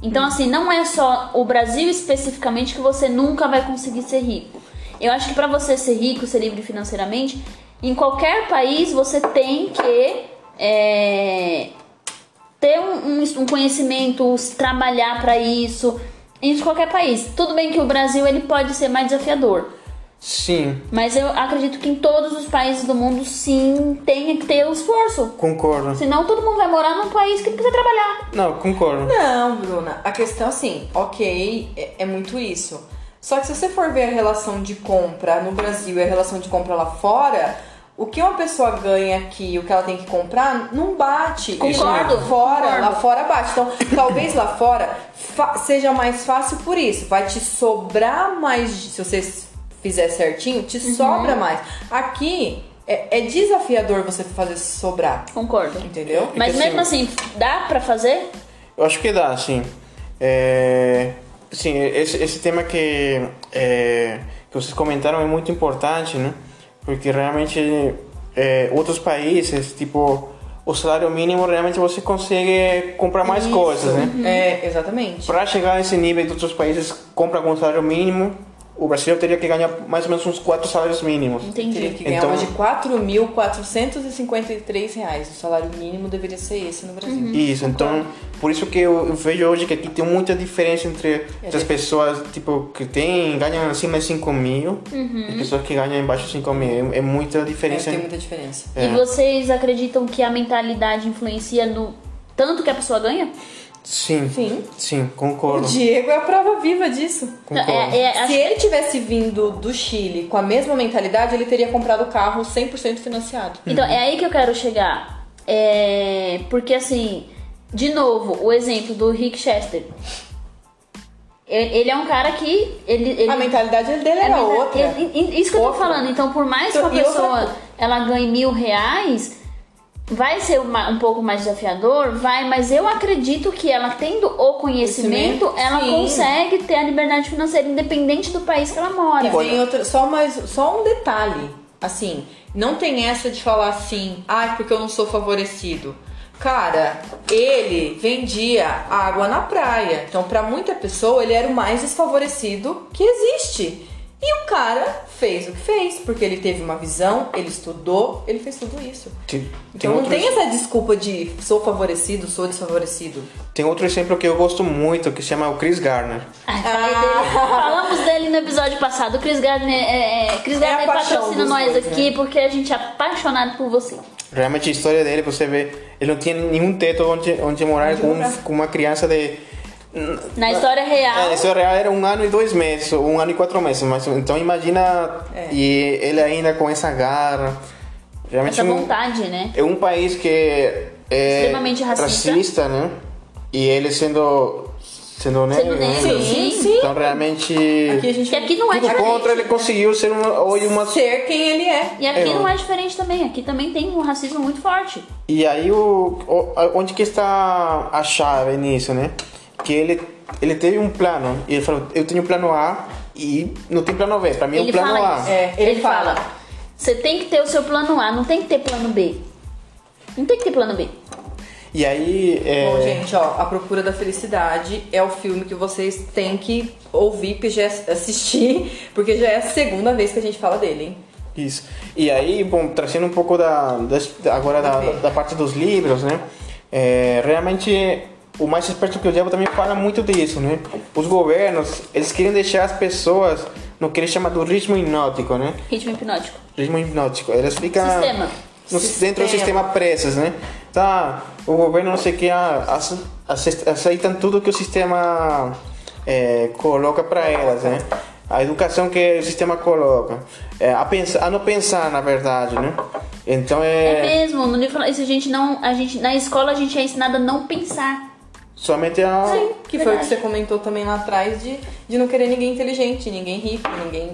Então, assim, não é só o Brasil especificamente que você nunca vai conseguir ser rico. Eu acho que pra você ser rico, ser livre financeiramente, em qualquer país você tem que é, ter um, um- um conhecimento, trabalhar pra isso. Em qualquer país. Tudo bem que o Brasil ele pode ser mais desafiador. Sim, Mas eu acredito que em todos os países do mundo, sim, tem que ter o esforço. concordo. Senão todo mundo vai morar num país que não precisa trabalhar. Não, concordo. Não, Bruna. A questão assim, ok, é, é muito isso. Só que se você for ver a relação de compra no Brasil e a relação de compra lá fora, o que uma pessoa ganha aqui o que ela tem que comprar não bate. Concordo, Lá fora, concordo. lá fora bate. Então, talvez lá fora seja mais fácil por isso. Vai te sobrar mais, se você fizer certinho, te Uhum. sobra mais. Aqui é, é desafiador você fazer sobrar, Concordo. entendeu? Mas Porque, mesmo assim, dá pra fazer? Eu acho que dá, sim. É, sim, esse, esse tema que, é, que vocês comentaram é muito importante, né? Porque realmente é, outros países, tipo, o salário mínimo realmente você consegue comprar mais Isso. coisas, né? É, exatamente. Para chegar nesse nível de outros países compra com salário mínimo, o Brasil teria que ganhar mais ou menos uns quatro salários mínimos. Teria Entendi. que ganhar Então- de 4.453 reais. O salário mínimo deveria ser esse no Brasil. Uhum. Isso, então, por isso que eu, eu vejo hoje que aqui tem muita diferença entre É as pessoas, tipo, que tem, ganham acima de 5 mil e pessoas que ganham embaixo de 5 mil. É, é muita É, diferença. tem muita diferença. É. E vocês acreditam que a mentalidade influencia no tanto que a pessoa ganha? Sim, Sim. sim, O concordo. Diego é a prova viva disso. concordo. É, é, acho- Se ele tivesse vindo do Chile com a mesma mentalidade, ele teria comprado o carro 100% financiado. Então, é aí que eu quero chegar. É, porque assim, de novo, o exemplo do Rick Chester. Ele é um cara que. Ele, ele, A mentalidade dele é, era é- outra. é- é- isso que eu tô Outra. falando. Então, por mais que Então, a e outra pessoa coisa- ela ganhe mil reais, vai ser uma- um pouco mais desafiador, vai, mas eu acredito que ela tendo o conhecimento, Conhecimento, ela sim. consegue ter a liberdade financeira independente do país que ela mora. E vem outra, só mais, só um detalhe, assim, não tem essa de falar assim, ai, porque eu não sou favorecido. Cara, ele vendia água na praia. Então, pra muita pessoa, ele era o mais desfavorecido que existe. E o cara fez o que fez, porque ele teve uma visão, ele estudou, ele fez tudo isso. Tem, tem Então não outro, tem essa desculpa de sou favorecido, sou desfavorecido. tem outro exemplo que eu gosto muito, que se chama o Chris Garner. Ai, dele. Falamos dele no episódio passado. O Chris Gardner, é, é, Chris É a Gardner paixão patrocina nós dois, aqui né? porque a gente é apaixonado por você. Realmente a história dele, você vê, ele não tinha nenhum teto onde, onde morar com, morar. com uma criança de... Na história real. É, isso real era um ano e dois meses, um ano e quatro meses, mas então imagina É. e ele ainda com essa garra, realmente essa um- vontade, né? é um país que é Extremamente racista. né? E ele sendo sendo negro, Sendo né? negro, Sim, sim. sim. então realmente Aqui a gente Que aqui não é diferente. contra ele conseguiu ser uma, hoje uma ser quem ele é. E aqui É, não é diferente também. Aqui também tem um racismo muito forte. E aí o, o- onde que está a chave nisso, né? Que ele ele teve um plano e ele falou, eu tenho plano A e não tem plano B, para mim é o Ele plano fala A. É, ele fala. Você tem que ter o seu plano A, não tem que ter plano B. Não tem que ter plano B. E aí é, Bom, gente, ó, A Procura da Felicidade é o filme que vocês têm que ouvir, porque já é- assistir, porque já é a segunda vez que a gente fala dele, hein? Isso. E aí, bom, trazendo um pouco da, das- agora da, da parte dos livros, né? É, realmente, o mais esperto que o diabo também fala muito disso, né? Os governos, eles querem deixar as pessoas no que eles chamam do ritmo hipnótico, né? Ritmo hipnótico. Ritmo hipnótico. Eles ficam Sistema. no- dentro do sistema pressas, né? Tá, o governo não sei o que, ace- ace- aceitam tudo que o sistema é, coloca para elas, né? A educação que o sistema coloca. É, a, pensar, a não pensar, na verdade, né? Então É, é, mesmo, no livro isso a gente não, a gente na escola a gente é ensinado a não pensar. Somente a. Sim, que foi o que você comentou também lá atrás de, de não querer ninguém inteligente, ninguém rico, ninguém.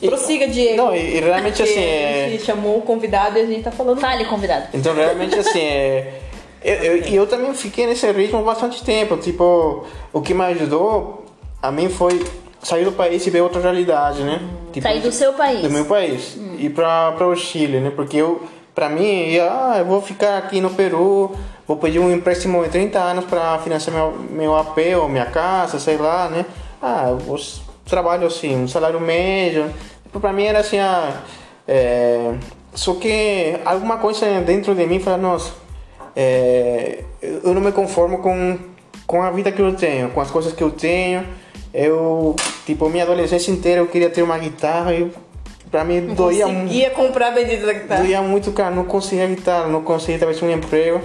Prossiga, Diego. Não, e, e realmente assim, A é, gente chamou o convidado e a gente tá falando. Fale, convidado. Então, realmente, assim, é... (laughs) Eu, eu, e eu também fiquei nesse ritmo bastante tempo. Tipo, o que me ajudou a mim foi sair do país e ver outra realidade, né? Tipo, Sair do seu país. Do meu país. Ir pra, pra o Chile, né? Porque eu, pra mim, ia, ah, eu vou ficar aqui no Peru, vou pedir um empréstimo de 30 anos pra financiar meu, meu AP ou minha casa, sei lá, né? Ah, eu trabalho assim, um salário médio. Tipo, pra mim era assim, ah, é, só que alguma coisa dentro de mim fala, nossa, é, eu não me conformo com, com a vida que eu tenho, com as coisas que eu tenho. Eu, tipo, minha adolescência inteira eu queria ter uma guitarra e pra mim doía muito. Conseguia comprar a bendita da guitarra. Doía muito, cara, não conseguia guitarra, não conseguia talvez um emprego.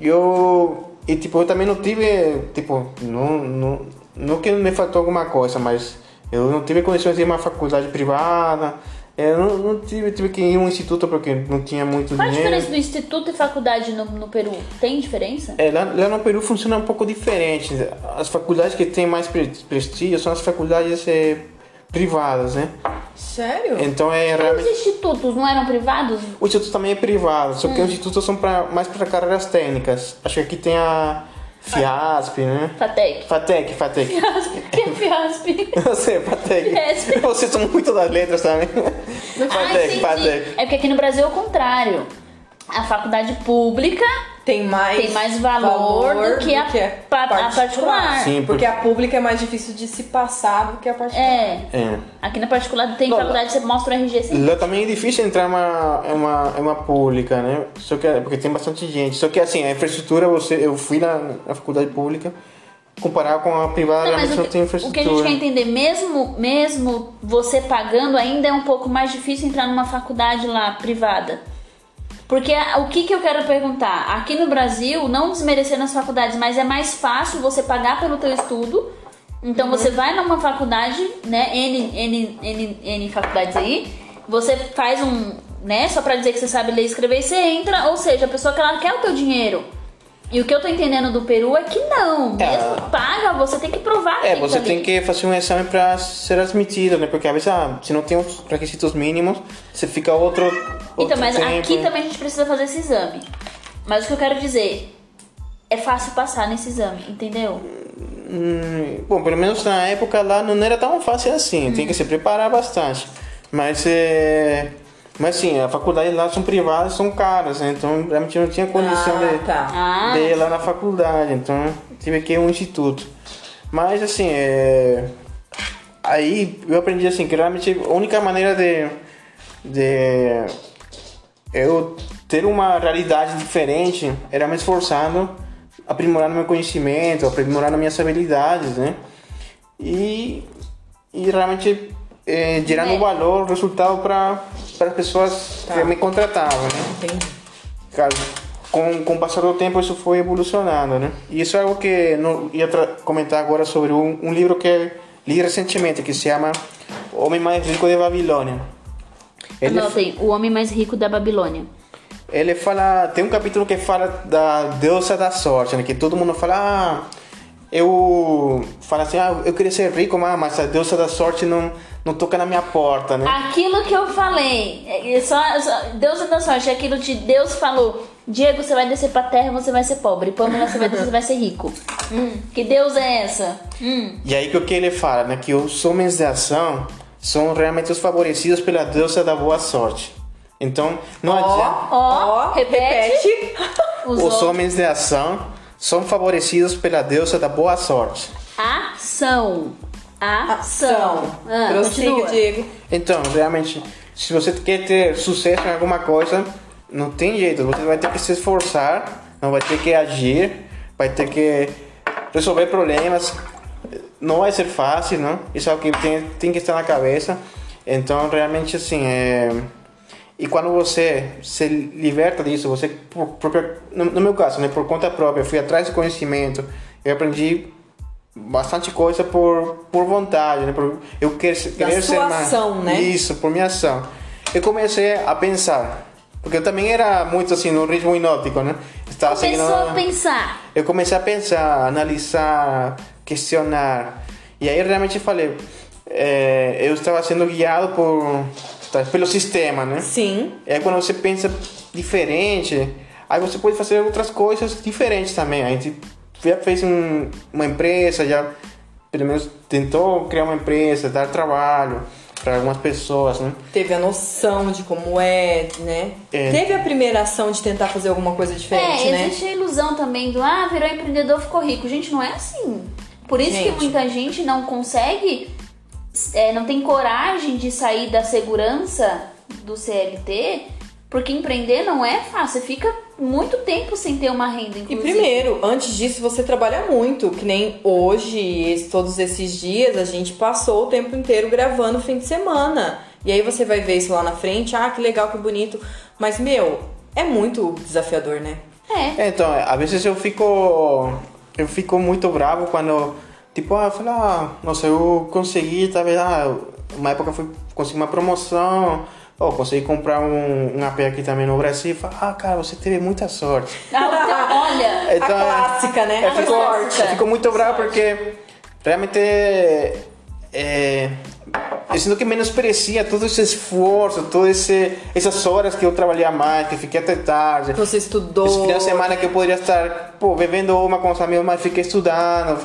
Eu, e tipo, eu também não tive, tipo, não, não, não que me faltou alguma coisa, mas eu não tive condições de ir a uma faculdade privada. Eu não, não tive, tive que ir a um instituto porque não tinha muito Qual a dinheiro. diferença do instituto e faculdade no, no Peru? Tem diferença? É, lá, lá no Peru funciona um pouco diferente. As faculdades que têm mais pre- prestígio são as faculdades eh, privadas, né? Sério? Então é E os realmente. institutos não eram privados? O instituto também é privado, só que os institutos são pra, mais para carreiras técnicas. Acho que aqui tem a FIASP, né? FATEC. FATEC, FATEC. Fiasp. Que é Fiasp? (laughs) Eu sei, FATEC. Fiesp. Vocês são muito das letras também. Ah, FATEC, entendi. FATEC. É porque aqui no Brasil é o contrário. A faculdade pública Tem mais, Tem mais valor do que a pa- a particular. Sim, porque a pública é mais difícil de se passar do que a particular. é. É. Aqui na particular tem Não, faculdade que você mostra o RG sim. Lá também é difícil entrar em uma, em uma, em uma pública, né? Só que, porque tem bastante gente. Só que assim, a infraestrutura, você, eu fui na, na faculdade pública, comparar com a privada, Não, mas não tem que, o que a infraestrutura. gente quer entender, mesmo, mesmo você pagando, ainda é um pouco mais difícil entrar numa faculdade lá privada. Porque o que, que eu quero perguntar? Aqui no Brasil, não desmerecendo as faculdades, mas é mais fácil você pagar pelo teu estudo. Então você vai numa faculdade, né? N, N, N, N faculdades aí, você faz um, né? Só pra dizer que você sabe ler e escrever e você entra, ou seja, a pessoa que ela quer o teu dinheiro. E o que eu tô entendendo do Peru é que não. É. Mesmo paga, você tem que provar É, que você tá tem que fazer um exame para ser admitido, né? Porque às vezes, ah, se não tem os requisitos mínimos, você fica outro. Então, outro mas tempo. aqui também a gente precisa fazer esse exame. Mas o que eu quero dizer é fácil passar nesse exame, entendeu? Hum, bom, pelo menos na época lá não era tão fácil assim, tem que se preparar bastante. Mas é. Mas sim, a faculdade lá são privadas, são caras, né? Então realmente não tinha condição Ah, de, tá. Ah. de ir lá na faculdade, então tive que ir um instituto. Mas assim, é. Aí eu aprendi assim, que realmente a única maneira de. de eu ter uma realidade diferente era me esforçando, aprimorando meu conhecimento, aprimorando minhas habilidades, né? E, e realmente eh, gerando É. valor, resultado para as pessoas Tá. que me contratavam, né? Entendi. Cara, com, com o passar do tempo isso foi evolucionando, né? E isso é algo que não ia comentar agora sobre um, um livro que li recentemente que se chama O Homem Mais Rico de Babilônia. Ele, Anotem, o homem mais rico da Babilônia. ele fala, tem um capítulo que fala da deusa da sorte, né? Que todo mundo fala, ah, eu fala assim, ah, eu queria ser rico, mas a deusa da sorte não não toca na minha porta, né? Aquilo que eu falei, é só, só, Deus é da sorte, é aquilo que Deus falou. Diego, você vai descer pra terra, você vai ser pobre. Pamela, você vai descer, você vai ser rico. (laughs) Hum, que Deus é essa? Hum. E aí que o que ele fala, né? Que os homens de ação são realmente os favorecidos pela deusa da boa sorte. Então, não adianta. Ó, repete. (laughs) Os Os homens. homens de ação são favorecidos pela deusa da boa sorte. Ação. Ação. Ah, Prossiga, continua. Diego. Então, realmente, se você quer ter sucesso em alguma coisa, não tem jeito. Você vai ter que se esforçar, não vai ter que agir, vai ter que resolver problemas. Não vai ser fácil, não? Isso é o que tem, tem que estar na cabeça. Então, realmente, assim, é... E quando você se liberta disso, você, por própria, no, meu caso, né, por conta própria, fui atrás de conhecimento, eu aprendi bastante coisa por, por vontade, né? Por eu querer, querer ser mais. ação, né? Isso, por minha ação. Eu comecei a pensar, porque eu também era muito assim no ritmo hipnótico, né? Estava Começou a pensar. eu comecei a pensar, analisar, questionar. E aí realmente falei, é, eu estava sendo guiado por tá, pelo sistema, né? Sim. É quando você pensa diferente, aí você pode fazer outras coisas diferentes também. A gente já fez um- uma empresa, já pelo menos tentou criar uma empresa, dar trabalho para algumas pessoas, né? Teve a noção de como é, né? É. Teve a primeira ação de tentar fazer alguma coisa diferente, É, né? existe a ilusão também do ah, virou empreendedor, ficou rico. Gente, não é assim. Por isso Gente. que muita gente não consegue, é, não tem coragem de sair da segurança do CLT, porque empreender não é fácil. Você fica muito tempo sem ter uma renda, E inclusive. primeiro, antes disso, você trabalha muito, que nem hoje, todos esses dias, a gente passou o tempo inteiro gravando fim de semana. E aí você vai ver isso lá na frente, ah, que legal, que bonito. Mas, meu, é muito desafiador, né? É. É, Então, às vezes eu fico eu fico muito bravo quando tipo, ah, eu falo, ah, nossa, eu consegui, talvez, ah, uma época fui consegui uma promoção, ou consegui comprar um, um AP aqui também no Brasil, falo, ah, cara, você teve muita sorte. Ah, então, olha, (laughs) Então, a clássica, né? Eu A fico, sorte. eu fico muito bravo porque realmente é, eu sinto que menosprecia todo esse esforço, todas essas horas que eu trabalhei a mais, que fiquei até tarde. Você estudou. Esse final de semana que eu poderia estar, pô, bebendo uma com os amigos, mas fiquei estudando.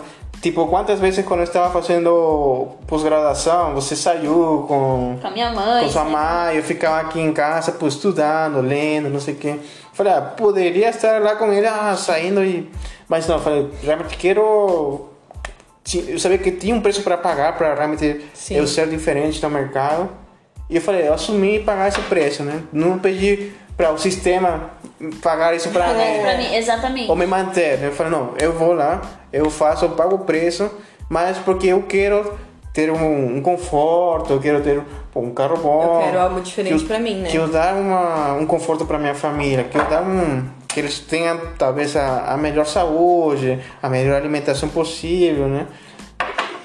Tipo, quantas vezes quando eu estava fazendo pós-graduação, você saiu com, com a minha mãe. com sua mãe, eu ficava aqui em casa, pô, estudando, lendo, não sei o quê. Falei, ah, poderia estar lá com ele, ah, saindo e... Mas não, falei, realmente quero... Eu sabia que tinha um preço para pagar, para realmente Sim. eu ser diferente no mercado. E eu falei, eu assumi pagar esse preço, né? Não pedi para o sistema pagar isso para É, mim pra mim, exatamente. ou me manter. Eu falei, não, eu vou lá, eu faço, eu pago o preço, mas porque eu quero ter um, um conforto, eu quero ter pô, um carro bom. Eu quero algo diferente que eu- pra mim, né? Que eu dar uma, um conforto para minha família, que eu dar um... Que eles tenham, talvez, a, a melhor saúde, a melhor alimentação possível, né?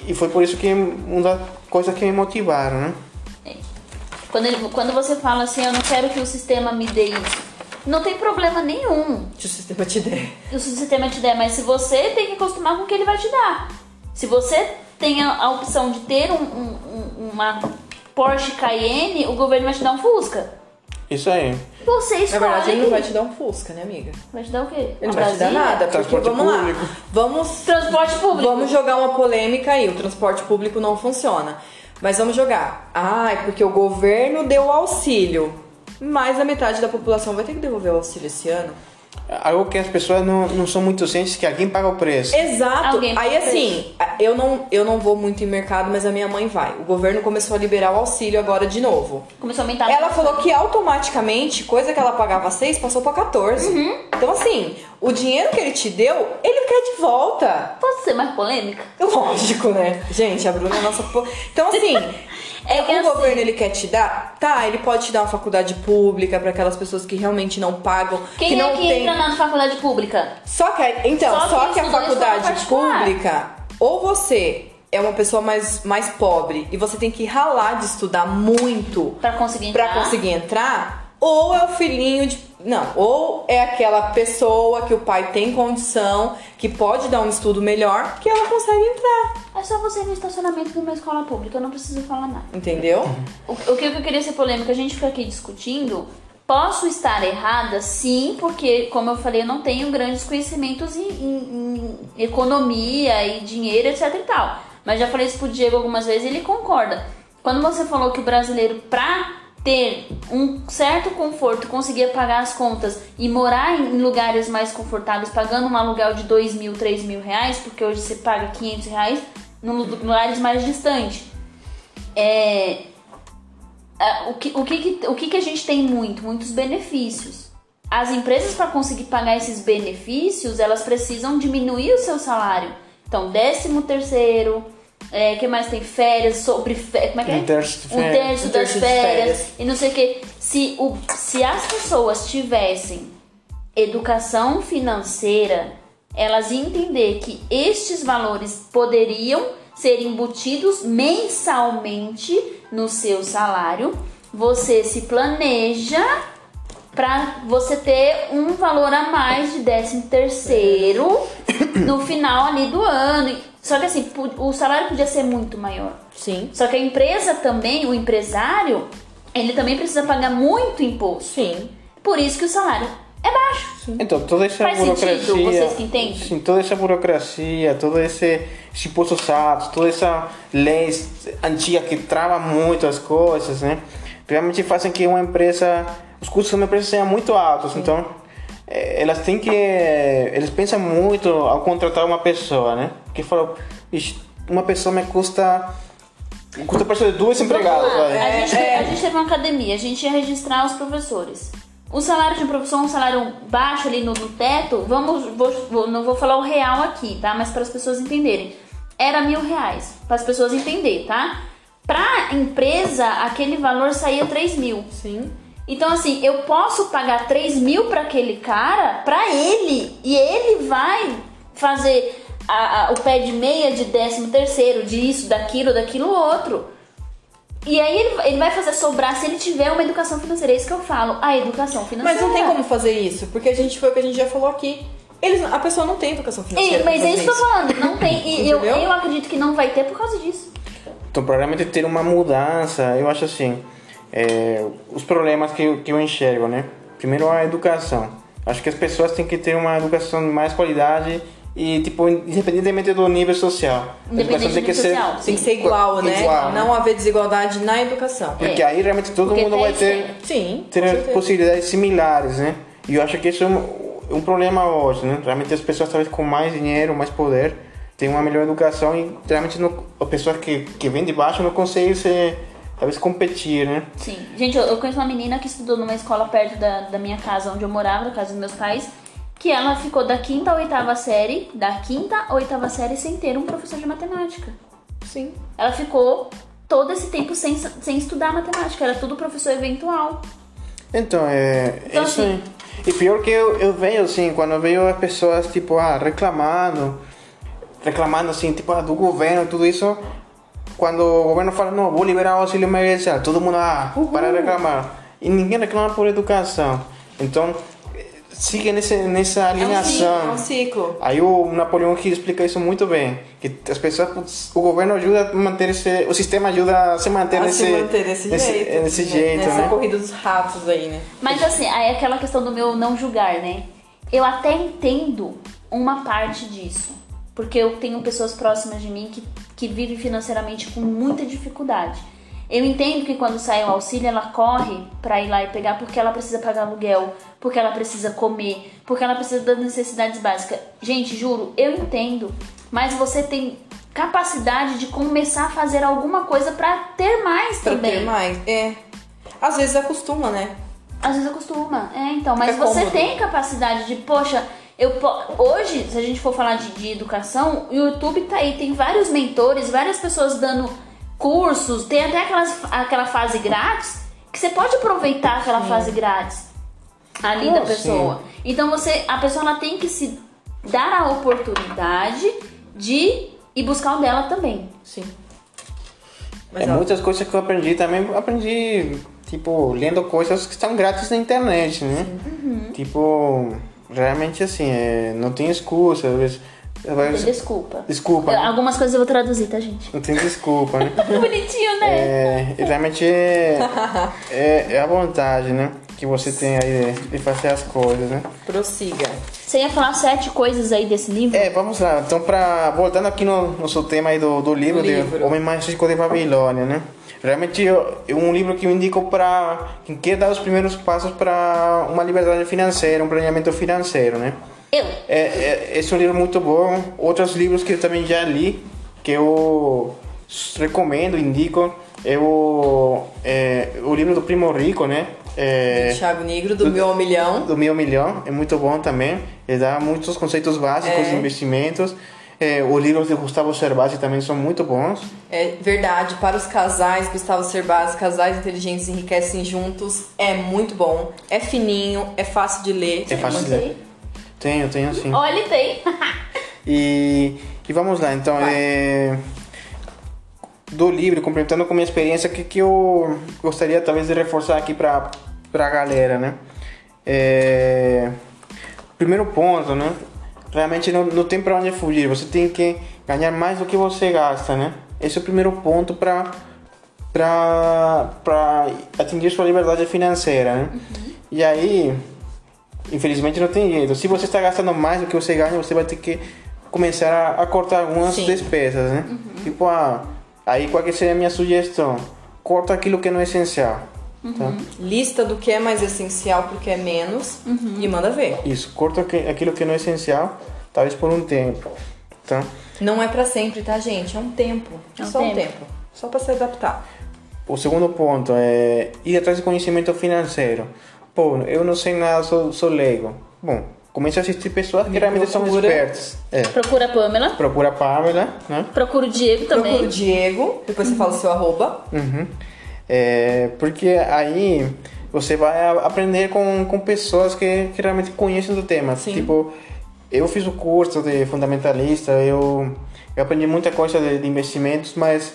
E foi por isso que uma das coisas que me motivaram, né? Quando, ele- quando você fala assim, eu não quero que o sistema me dê isso. Não tem problema nenhum Se o sistema te der. se o sistema te der, mas se você tem que acostumar com o que ele vai te dar. Se você tem a, a opção de ter um, um- um- uma Porsche Cayenne, o governo vai te dar um Fusca. Isso aí. Você Na escolhe. verdade, ele não vai te dar um Fusca, né, amiga? Vai te dar o quê? Ele não vai te dar nada, porque Transporte vamos público. lá. Vamos Transporte público. Vamos jogar uma polêmica aí, o transporte público não funciona. Mas vamos jogar. Ai, porque o governo deu auxílio. Mais da metade da população vai ter que devolver o auxílio esse ano. Algo que as pessoas não, não são muito cientes que alguém paga o preço. Exato. Alguém Aí assim, eu não, eu não vou muito em mercado, mas a minha mãe vai. O governo começou a liberar o auxílio agora de novo. Começou a aumentar. Ela falou que automaticamente, coisa que ela pagava 6, passou pra 14. Uhum. Então assim, o dinheiro que ele te deu, ele quer de volta. Posso ser mais polêmica? Lógico, né? Gente, a Bruna é nossa. po- Então, assim, (laughs) É que o assim- governo ele quer te dar? Tá, ele pode te dar uma faculdade pública pra aquelas pessoas que realmente não pagam, Quem que não é que tem. entra na faculdade pública? Só que a- então, Só só, que a escola faculdade pública, ou você é uma pessoa mais, mais pobre e você tem que ralar de estudar muito Pra conseguir entrar. pra conseguir entrar, ou é o filhinho de. Não, ou é aquela pessoa que o pai tem condição, que pode dar um estudo melhor, que ela consegue entrar. É só você ir no estacionamento de uma escola pública, eu não preciso falar nada. Entendeu? O, o que eu queria ser polêmica, a gente fica aqui discutindo. Posso estar errada? Sim, porque, como eu falei, eu não tenho grandes conhecimentos em, em- em economia e dinheiro, etc e tal. Mas já falei isso pro Diego algumas vezes e ele concorda. Quando você falou que o brasileiro, pra ter um certo conforto, conseguia pagar as contas e morar em lugares mais confortáveis, pagando um aluguel de 2 mil, 3 mil reais, porque hoje você paga 500 reais, em lugares mais distantes. É, ah, o que, o, que- o que, que a gente tem muito? Muitos benefícios. As empresas, para conseguir pagar esses benefícios, elas precisam diminuir o seu salário. Então, décimo terceiro, é, que mais tem? Férias, sobre férias, como é que é? Um terço de Um férias. terço Um das terço de férias, férias. e não sei o que. Se, o, se as pessoas tivessem educação financeira, elas iam entender que estes valores poderiam ser embutidos mensalmente no seu salário. Você se planeja para você ter um valor a mais de 13 terceiro no final ali do ano. Só que assim, o salário podia ser muito maior. Sim. Só que a empresa também, o empresário, ele também precisa pagar muito imposto. Sim. Por isso que o salário é baixo. Então, toda essa Faz sentido, burocracia. vocês que entendem? Sim, toda essa burocracia, todo esse, esse impostos altos, toda essa lei antiga que trava muito as coisas, né? Realmente fazem que uma empresa, os custos de uma empresa sejam muito altos. Então, eh, elas têm que. Eles pensam muito ao contratar uma pessoa, né? Que falam, "Ixi, uma pessoa me custa. Custa para ser duas empregadas, vai. A, gente, a gente teve uma academia, a gente ia registrar os professores. O salário de um professor, um salário baixo ali no, no teto, vamos, vou- vou- não vou falar o real aqui, tá? Mas para as pessoas entenderem. Era mil reais, para as pessoas entenderem, tá? Pra empresa, aquele valor saía 3 mil. Sim. Então, assim, eu posso pagar 3 mil para aquele cara, pra ele, e ele vai fazer a- a- o pé de meia de décimo terceiro, disso, daquilo, daquilo outro. E aí ele, ele vai fazer sobrar se ele tiver uma educação financeira. É isso que eu falo, a educação financeira. Mas não tem como fazer isso, porque a gente foi o que a gente já falou aqui. Eles, a pessoa não tem educação financeira. E, mas é isso que eu tô falando, não tem. E eu, eu acredito que não vai ter por causa disso. Então, para realmente ter uma mudança, eu acho assim, é, os problemas que, eu- que eu enxergo, né? Primeiro, a educação. Acho que as pessoas têm que ter uma educação de mais qualidade e, tipo, independentemente do nível social. A Independente tem que ser... social, Tem que ser igual, né? Igual, né? Não haver desigualdade na educação. Porque É. aí realmente todo Porque mundo vai ter. Sim. ter possibilidades similares, né? E eu acho que isso é um, um problema hoje, né? Realmente as pessoas, talvez com mais dinheiro, mais poder, têm uma melhor educação e realmente não, a pessoa que, que vem de baixo não consegue se, talvez competir, né? Sim. Gente, eu, eu conheço uma menina que estudou numa escola perto da, da minha casa, onde eu morava, da casa dos meus pais, que ela ficou da quinta à oitava série, da quinta à oitava série, sem ter um professor de matemática. Sim. Ela ficou todo esse tempo sem, sem estudar matemática, era tudo professor eventual. Então, é, Então, é isso assim- aí. E pior que eu, eu vejo, assim, quando eu vejo as pessoas, tipo, ah, reclamando, reclamando, assim, tipo, ah, do governo, tudo isso, quando o governo fala, não, vou liberar o auxílio emergencial, todo mundo, ah, para de reclamar. E ninguém reclama por educação. Então, siga nesse, nessa É um ciclo, alinhação. é um ciclo. Aí o Napoleão que explica isso muito bem, que as pessoas, o governo ajuda a manter esse, o sistema ajuda a se manter A nesse, se manter desse, nesse, jeito. nesse né? jeito, Nessa né? corrida dos ratos aí, né? Mas assim, aí é aquela questão do meu não julgar, né? Eu até entendo uma parte disso. Porque eu tenho pessoas próximas de mim que, que vivem financeiramente com muita dificuldade. Eu entendo que quando sai o auxílio, ela corre pra ir lá e pegar porque ela precisa pagar aluguel, porque ela precisa comer, porque ela precisa das necessidades básicas. Gente, juro, eu entendo, mas você tem capacidade de começar a fazer alguma coisa pra ter mais Pra também. ter mais. É. Às vezes acostuma, né? Às vezes acostuma. É, então, mas você cômodo. tem capacidade de, poxa, eu hoje, se a gente for falar de, de educação, o YouTube tá aí, tem vários mentores, várias pessoas dando cursos, tem até aquelas, aquela fase grátis que você pode aproveitar aquela fase grátis ali da pessoa. Então você, a pessoa ela tem que se dar a oportunidade de ir buscar o dela também. Sim. É ó, muitas coisas que eu aprendi também, aprendi, tipo, lendo coisas que estão grátis na internet, né? Uhum. Tipo, realmente assim, é, não tem excusa, às vezes... Desculpa. Desculpa, Eu- algumas coisas eu vou traduzir, tá, gente? não tem desculpa, né? (laughs) Bonitinho, né? É, e realmente é, é, é a vontade, né? Que você tem aí de, fazer as coisas, né? prossiga. Você ia falar sete coisas aí desse livro? É, vamos lá. Então, pra, voltando aqui no nosso tema aí do, do livro, livro. Homem Mais Rico de Babilônia, né? Realmente é um livro que eu indico para quem quer dar os primeiros passos para uma liberdade financeira, um planeamento financeiro, né? Eu. É, é, esse é um livro muito bom. Outros livros que eu também já li, que eu recomendo, indico, é o, é, o livro do Primo Rico, né? É, Thiago Negro, do Meu ao Milhão. do Mil Milhão, é muito bom também. Ele dá muitos conceitos básicos É. de investimentos. É, os livros de Gustavo Cerbasi também são muito bons. É verdade, para os casais, Gustavo Cerbasi, casais inteligentes enriquecem juntos. É muito bom. É fininho, é fácil de ler. É fácil de ler. Tenho, tenho sim. Olha, tem. E, e vamos lá, então, é, do livro, complementando com a minha experiência, o que, que eu gostaria talvez de reforçar aqui para a galera, né? É, primeiro ponto, né? Realmente não, não tem para onde fugir, você tem que ganhar mais do que você gasta, né? Esse é o primeiro ponto para para atingir sua liberdade financeira, né? E aí, infelizmente não tem jeito. Se você está gastando mais do que você ganha, você vai ter que começar a, a cortar algumas Sim. despesas, né? Tipo, ah, aí qual que seria a minha sugestão? Corta aquilo que não é essencial. Tá? Lista do que é mais essencial porque é menos e manda ver. Isso, corta aqui- aquilo que não é essencial, talvez por um tempo. Tá? Não é pra sempre, tá, gente? É um tempo. É um só um tempo. tempo. Só pra se adaptar. O segundo ponto é ir atrás de conhecimento financeiro. Pô, eu não sei nada, sou, sou leigo. Bom, comece a assistir pessoas que Me realmente são procura. expertas. É. Procura a Pamela. Procura a Pamela, né? Procura o Diego também. Procura o Diego, depois você fala o seu arroba. Uhum. É, porque aí você vai a- aprender com, com pessoas que, que realmente conhecem do tema. Sim. Tipo, eu fiz o curso de fundamentalista, eu, eu aprendi muita coisa de, de investimentos, mas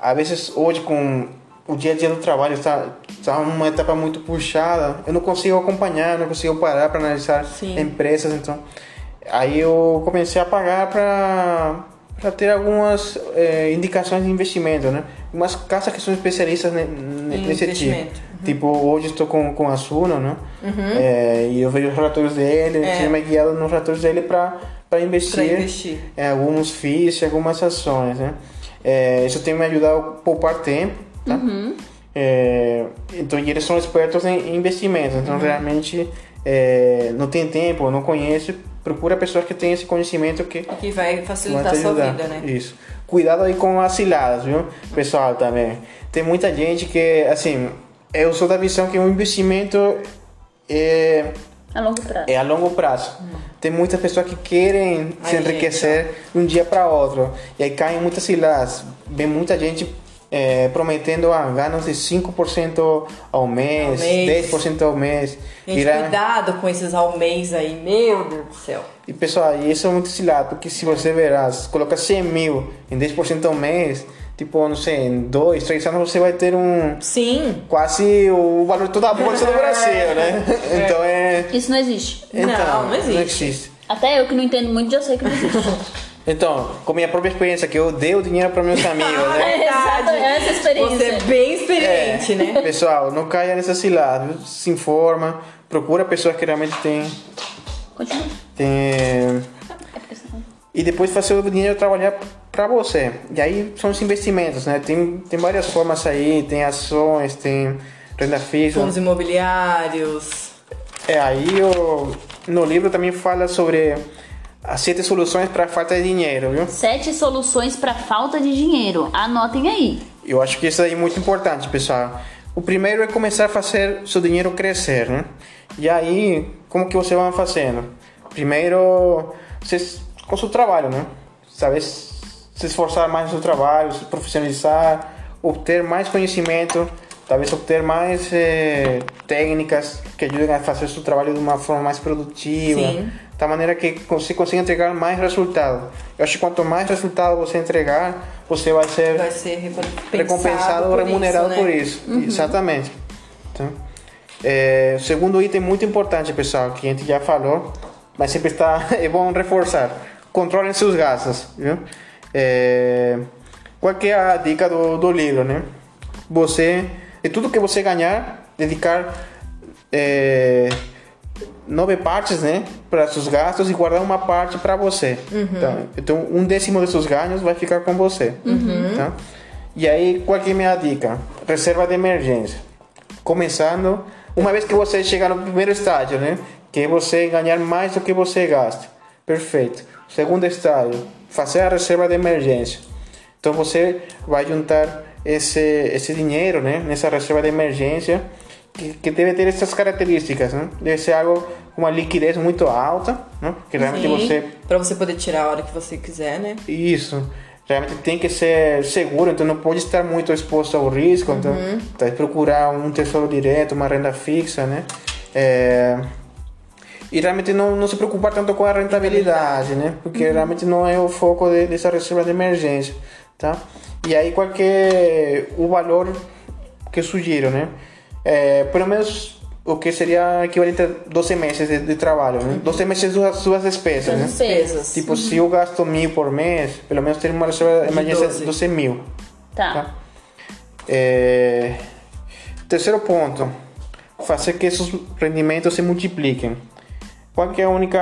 às vezes hoje com o dia a dia do trabalho está está uma etapa muito puxada, eu não consigo acompanhar, não consigo parar para analisar Sim. empresas, então aí eu comecei a pagar para para ter algumas eh, indicações de investimento, né? Umas casas que são especialistas ne- ne- nesse tipo. investimento. Tipo, hoje estou com, com a Suno, né? Eh, e eu vejo os relatórios dele, Uhum. É. é. me guiado nos relatórios dele para investir, Pra investir. em alguns FIIs, algumas ações, né? Eh, isso tem me ajudado a poupar tempo, tá? Uhum. É, então, e eles são expertos em investimentos, Uhum. então realmente é, não tem tempo, não conhece, procura pessoas que têm esse conhecimento que Que vai facilitar a sua vida, né? Isso. Cuidado aí com as ciladas, viu? Pessoal, também. Tem muita gente que, assim, eu sou da visão que um investimento é, A longo prazo. é a longo prazo. Tem muitas pessoas que querem se Ai, enriquecer de um dia para outro. E aí caem muitas ciladas. Vem muita gente é, prometendo ah, ganhos de 5% ao mês, Ao mês. 10% ao mês. Gente, Irá- cuidado com esses ao mês aí, meu Deus do céu. E pessoal, isso é muito cilado, porque se você verá, se coloca 100 mil em 10% ao mês, tipo, não sei, em dois, três anos você vai ter um Sim. quase o valor de toda a bolsa do Brasil, né? (laughs) Então é. Isso não existe. Então, Não, não existe. Não existe. Até eu que não entendo muito já sei que não existe. (laughs) Então, com minha própria experiência, que eu dei o dinheiro para meus (laughs) amigos, né? É, exato, essa experiência. Você é bem experiente, É, né? (laughs) Pessoal, não caia nessa cilada, se informa, procura pessoas que realmente tem, Continua. tem e depois fazer o dinheiro trabalhar para você. E aí são os investimentos, né? Tem, tem várias formas aí, tem ações, tem renda fixa. Fundos imobiliários. É, aí o, no livro também fala sobre as sete soluções para falta de dinheiro, viu? Sete soluções para falta de dinheiro. Anotem aí. Eu acho que isso aí é muito importante, pessoal. O primeiro é começar a fazer seu dinheiro crescer, né? E aí, como que você vai fazendo? Primeiro, você, com o seu trabalho, né? Sabe, se esforçar mais no seu trabalho, se profissionalizar, obter mais conhecimento, talvez obter mais eh, técnicas que ajudem a fazer seu trabalho de uma forma mais produtiva, Sim. da maneira que você consiga entregar mais resultado. Eu acho que quanto mais resultado você entregar, você vai ser Vai ser recompensado, ou remunerado isso, né? por isso. Exatamente. Então, é, o segundo item muito importante, pessoal, que a gente já falou, mas sempre está (laughs) é bom reforçar. Controlem seus gastos, viu? É, qual é a dica do, do livro, né? Você, de tudo que você ganhar, dedicar é, nove partes, né, para seus gastos e guardar uma parte para você. Tá? Então, um décimo dos seus ganhos vai ficar com você. Tá? E aí, qual que é a minha dica? Reserva de emergência. Começando, uma vez que você chegar no primeiro estágio, né, que é você ganhar mais do que você gasta. Perfeito. Segundo estágio, fazer a reserva de emergência. Então você vai juntar esse, esse dinheiro né, nessa reserva de emergência que, que deve ter essas características. Né? Deve ser algo com uma liquidez muito alta, né? que realmente Sim, você Pra você poder tirar a hora que você quiser, né? isso. Realmente tem que ser seguro, então não pode estar muito exposto ao risco. Então, tá, procurar um tesouro direto, uma renda fixa, né? É, e realmente não, não se preocupar tanto com a rentabilidade, né? Porque realmente não é o foco de, dessa reserva de emergência, tá? E aí qual é o valor que sugiro, né? É, pelo menos o que seria equivalente a 12 meses de, de trabalho, né? 12 meses das suas despesas, né? Despesas. Tipo, se eu gasto mil por mês, pelo menos ter uma reserva de emergência de 12. 12 mil. Tá. Tá? É... Terceiro ponto, fazer que esses rendimentos se multipliquem. Qual é a única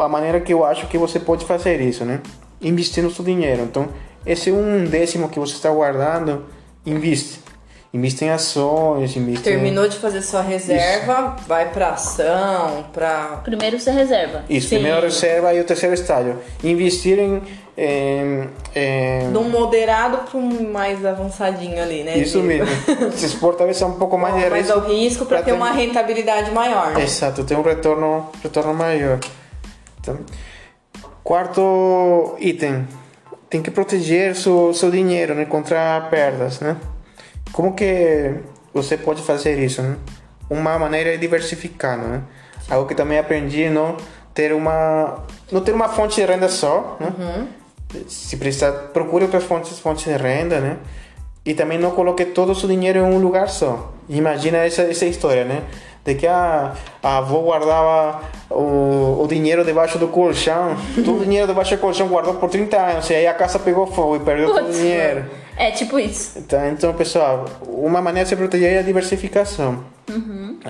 a maneira que eu acho que você pode fazer isso, né? Investindo seu dinheiro. Então, esse um décimo que você está guardando, investe. Investe em ações, investe Terminou de fazer sua reserva, vai pra ação, pra. Primeiro você reserva. em... Isso, Sim. primeiro reserva e o terceiro estágio. Investir em... em, em- De um moderado pra um mais avançadinho ali, né? Isso de- mesmo. (laughs) Se expor talvez a um pouco mais risco. ao risco pra ter uma rentabilidade maior. né? Exato, tem um retorno, retorno maior. Então, quarto item, tem que proteger seu, seu dinheiro né, contra perdas, né? Como que você pode fazer isso, né? Uma maneira é diversificando, né? Algo que também aprendi, não ter uma não ter uma fonte de renda só, né? Se precisar, procure outras fontes, fontes de renda, né? E também não coloque todo o seu dinheiro em um lugar só. Imagina essa, essa história, né? De que a, a avó guardava o, o dinheiro debaixo do colchão, (laughs) todo o dinheiro debaixo do colchão guardou por 30 anos, e aí a casa pegou fogo e perdeu todo o Putz. dinheiro. É tipo isso. Então, então, pessoal, uma maneira de se proteger é a diversificação.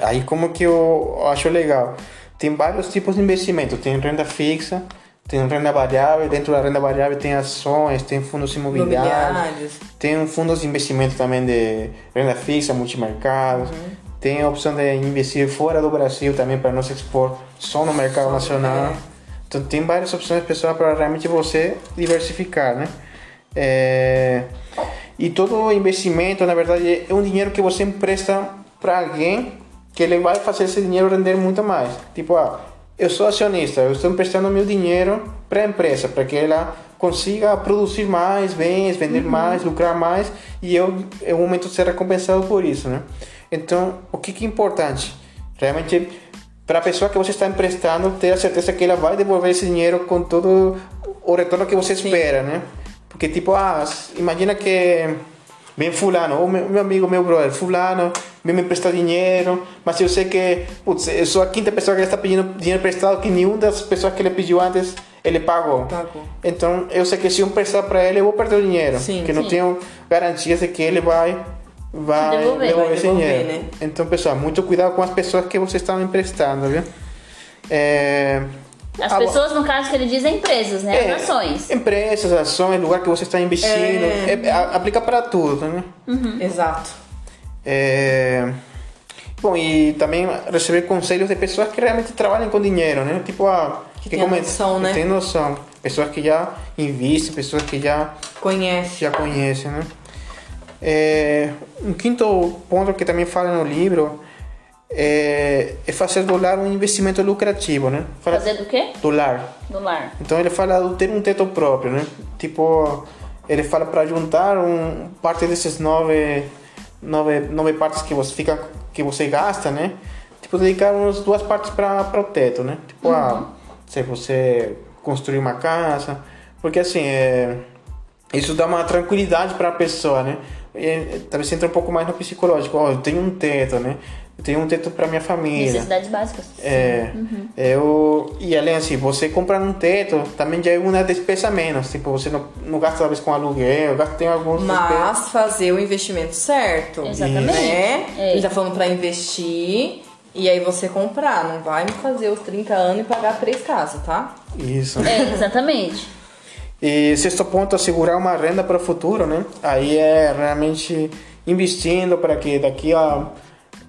Aí, como que eu acho legal? Tem vários tipos de investimento. Tem renda fixa, tem renda variável. Dentro da renda variável tem ações, tem fundos imobiliários. Imobiliários. Tem fundos de investimento também de renda fixa, multimercados. Tem a opção de investir fora do Brasil também para não se expor só no mercado nacional. Então tem várias opções pessoal para realmente você diversificar, né? É, E todo investimento, na verdade, é um dinheiro que você empresta para alguém que ele vai fazer esse dinheiro render muito mais. Tipo, ah, eu sou acionista, eu estou emprestando meu dinheiro para a empresa, para que ela consiga produzir mais bens, vender mais, lucrar mais e eu, em um momento, ser recompensado por isso, né? Então, o que, que é importante? Realmente, para a pessoa que você está emprestando, ter a certeza que ela vai devolver esse dinheiro com todo o retorno que você espera, né? Porque, tipo, ah, imagina que vem fulano, ou meu, meu amigo, meu brother, fulano, vem me emprestar dinheiro, mas eu sei que, putz, eu sou a quinta pessoa que ele está pedindo dinheiro emprestado, que nenhuma das pessoas que ele pediu antes, ele pagou. Então, eu sei que se eu emprestar para ele, eu vou perder o dinheiro. Sim, que não tenho garantias de que ele vai vai Devolver. devolver, Vai esse devolver, dinheiro. né? Então, pessoal, muito cuidado com as pessoas que você está emprestando, viu? É, As ah, pessoas, no caso que ele diz, é empresas, né? é, As ações. Empresas, ações, lugar que você está investindo. É. É, aplica para tudo, né? Exato. É, Bom, e também receber conselhos de pessoas que realmente trabalham com dinheiro, né? Tipo, a que, tem noção, né? Tem noção. Pessoas que já investem, pessoas que já, Conhece. já conhecem, né? É, um quinto ponto que também fala no livro é, é fazer do lar um investimento lucrativo, né? Fala Fazer do quê? do lar. Do lar. Então ele fala do ter um teto próprio, né? Tipo, ele fala para juntar um, parte desses nove, nove, nove partes que você fica, que você gasta, né? Tipo, dedicar umas duas partes para o teto, né? Tipo, ah, se você construir uma casa, porque assim, é, isso dá uma tranquilidade para a pessoa, né? E, talvez entra um pouco mais no psicológico. Ó, eu tenho um teto, né? Eu tenho um teto para minha família. Necessidades básicas. É, eu, e além assim, você comprar um teto também já é uma despesa menos. Tipo, você não, não gasta talvez com aluguel, gasta tem alguns despesas. Mas fazer o investimento certo. Exatamente. Né? É. Ele tá falando pra investir e aí você comprar. Não vai me fazer os 30 anos e pagar três casas, tá? Isso. É, exatamente. E sexto ponto, assegurar uma renda para o futuro, né? Aí é realmente investindo para que daqui a,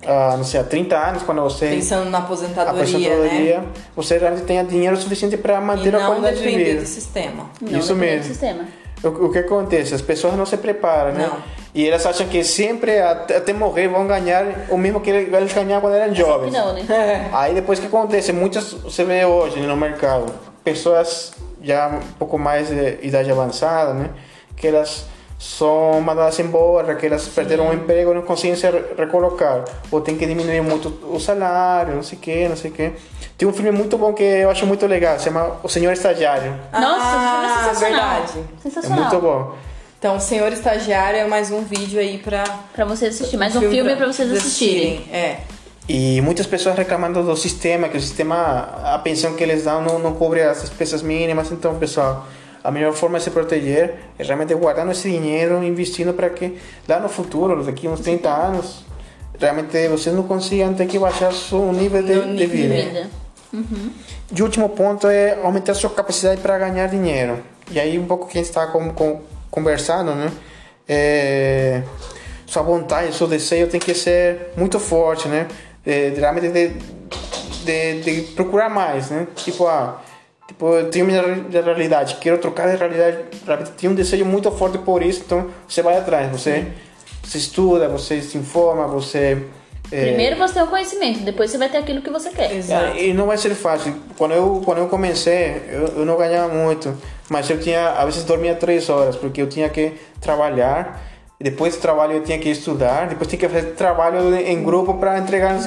a, não sei, a 30 anos, quando você Pensando na aposentadoria, aposentadoria, né? você realmente tenha dinheiro suficiente para manter a não qualidade de depender vida. do sistema. Não Isso depende mesmo. do sistema. O, o que acontece? As pessoas não se preparam, né? Não. E elas acham que sempre, até, até morrer, vão ganhar o mesmo que eles ganhavam quando eram jovens. Não, né? (laughs) Aí depois que acontece, muitas você vê hoje no mercado, pessoas já um pouco mais de idade avançada, né? Que elas são mandadas embora, que elas perderam o emprego e não conseguem se re- recolocar. Ou tem que diminuir muito o salário, não sei o que, não sei o que. Tem um filme muito bom que eu acho muito legal, se chama O Senhor Estagiário. Nossa, Ah, esse filme é sensacional. verdade. É Sensacional. muito bom. Então, Senhor Estagiário é mais um vídeo aí pra... Pra vocês assistirem. Mais um filme pra vocês assistirem. É. E muitas pessoas reclamando do sistema, que o sistema, a pensão que eles dão não, não cobre as despesas mínimas. Então, pessoal, a melhor forma de se proteger é realmente guardando esse dinheiro, investindo para que lá no futuro, daqui uns 30 anos, realmente vocês não consigam ter que baixar seu nível de, de vida. Vida. E o último ponto é aumentar sua capacidade para ganhar dinheiro. E aí, um pouco que a gente está com, com, conversando, né? É, sua vontade, seu desejo tem que ser muito forte, né? É, realmente de, de, de procurar mais, né? Tipo, ah, tipo, eu tenho minha re- realidade, quero trocar de realidade, realmente tenho um desejo muito forte por isso, então você vai atrás, você, você estuda, você se informa, você... é, Primeiro você tem o conhecimento, depois você vai ter aquilo que você quer. Exato. é, e não vai ser fácil. Quando eu, quando eu comecei, eu, eu não ganhava muito. Mas eu tinha, às vezes dormia três horas, porque eu tinha que trabalhar. E Depois do trabalho eu tinha que estudar. Depois tinha que fazer trabalho em grupo para entregar.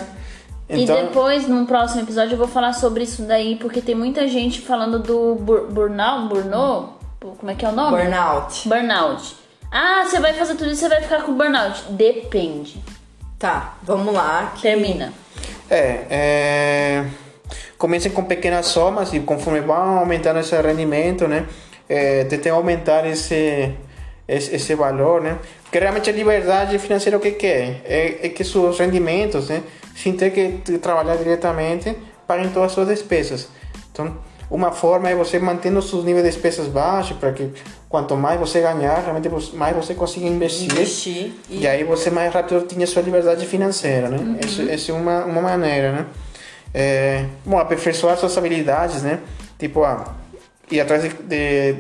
E Então, depois, num próximo episódio, eu vou falar sobre isso daí, porque tem muita gente falando do bur burnout, burnout, como é que é o nome? Burnout. Burnout. Ah, você vai fazer tudo isso, você vai ficar com burnout. Depende. Tá, vamos lá. que- Termina. é, é, comecem com pequenas somas e conforme vão aumentando esse rendimento, né? É, tentem aumentar esse, esse, esse valor, né? Porque realmente a liberdade financeira o que, que é? é? É que seus rendimentos, né? Sem ter que trabalhar diretamente, paguem todas as suas despesas. Então, uma forma é você mantendo seus níveis de despesas baixos, para que quanto mais você ganhar, realmente mais você consiga investir. Investir e E aí você mais rápido tinha sua liberdade financeira, né? Essa, essa é uma, uma maneira, né? É, bom, aperfeiçoar suas habilidades, né? Tipo, ah, ir atrás de, de,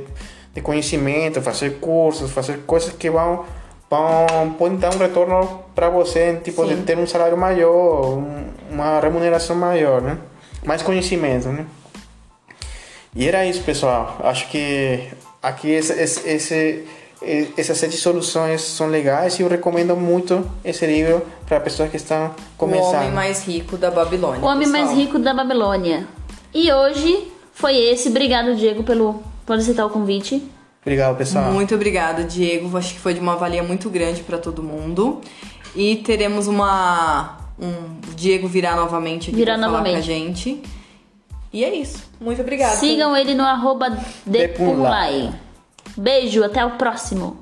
de conhecimento, fazer cursos, fazer coisas que vão, vão podem dar um retorno para você, tipo, de ter um salário maior, um- uma remuneração maior, né? Mais conhecimento, né? E era isso, pessoal. Acho que aqui esse, esse, essas sete soluções são legais e eu recomendo muito esse livro para pessoas que estão o começando. homem mais rico da Babilônia. O homem pessoal. mais rico da Babilônia. E hoje foi esse. Obrigado, Diego, pelo, por aceitar o convite. Obrigado, pessoal. Muito obrigada, Diego. Acho que foi de uma valia muito grande para todo mundo. E teremos uma. Um Diego virá novamente aqui Virá pra falar com a novamente. gente. E é isso. Muito obrigada. Sigam ele no arroba. Depulai. Beijo, até o próximo.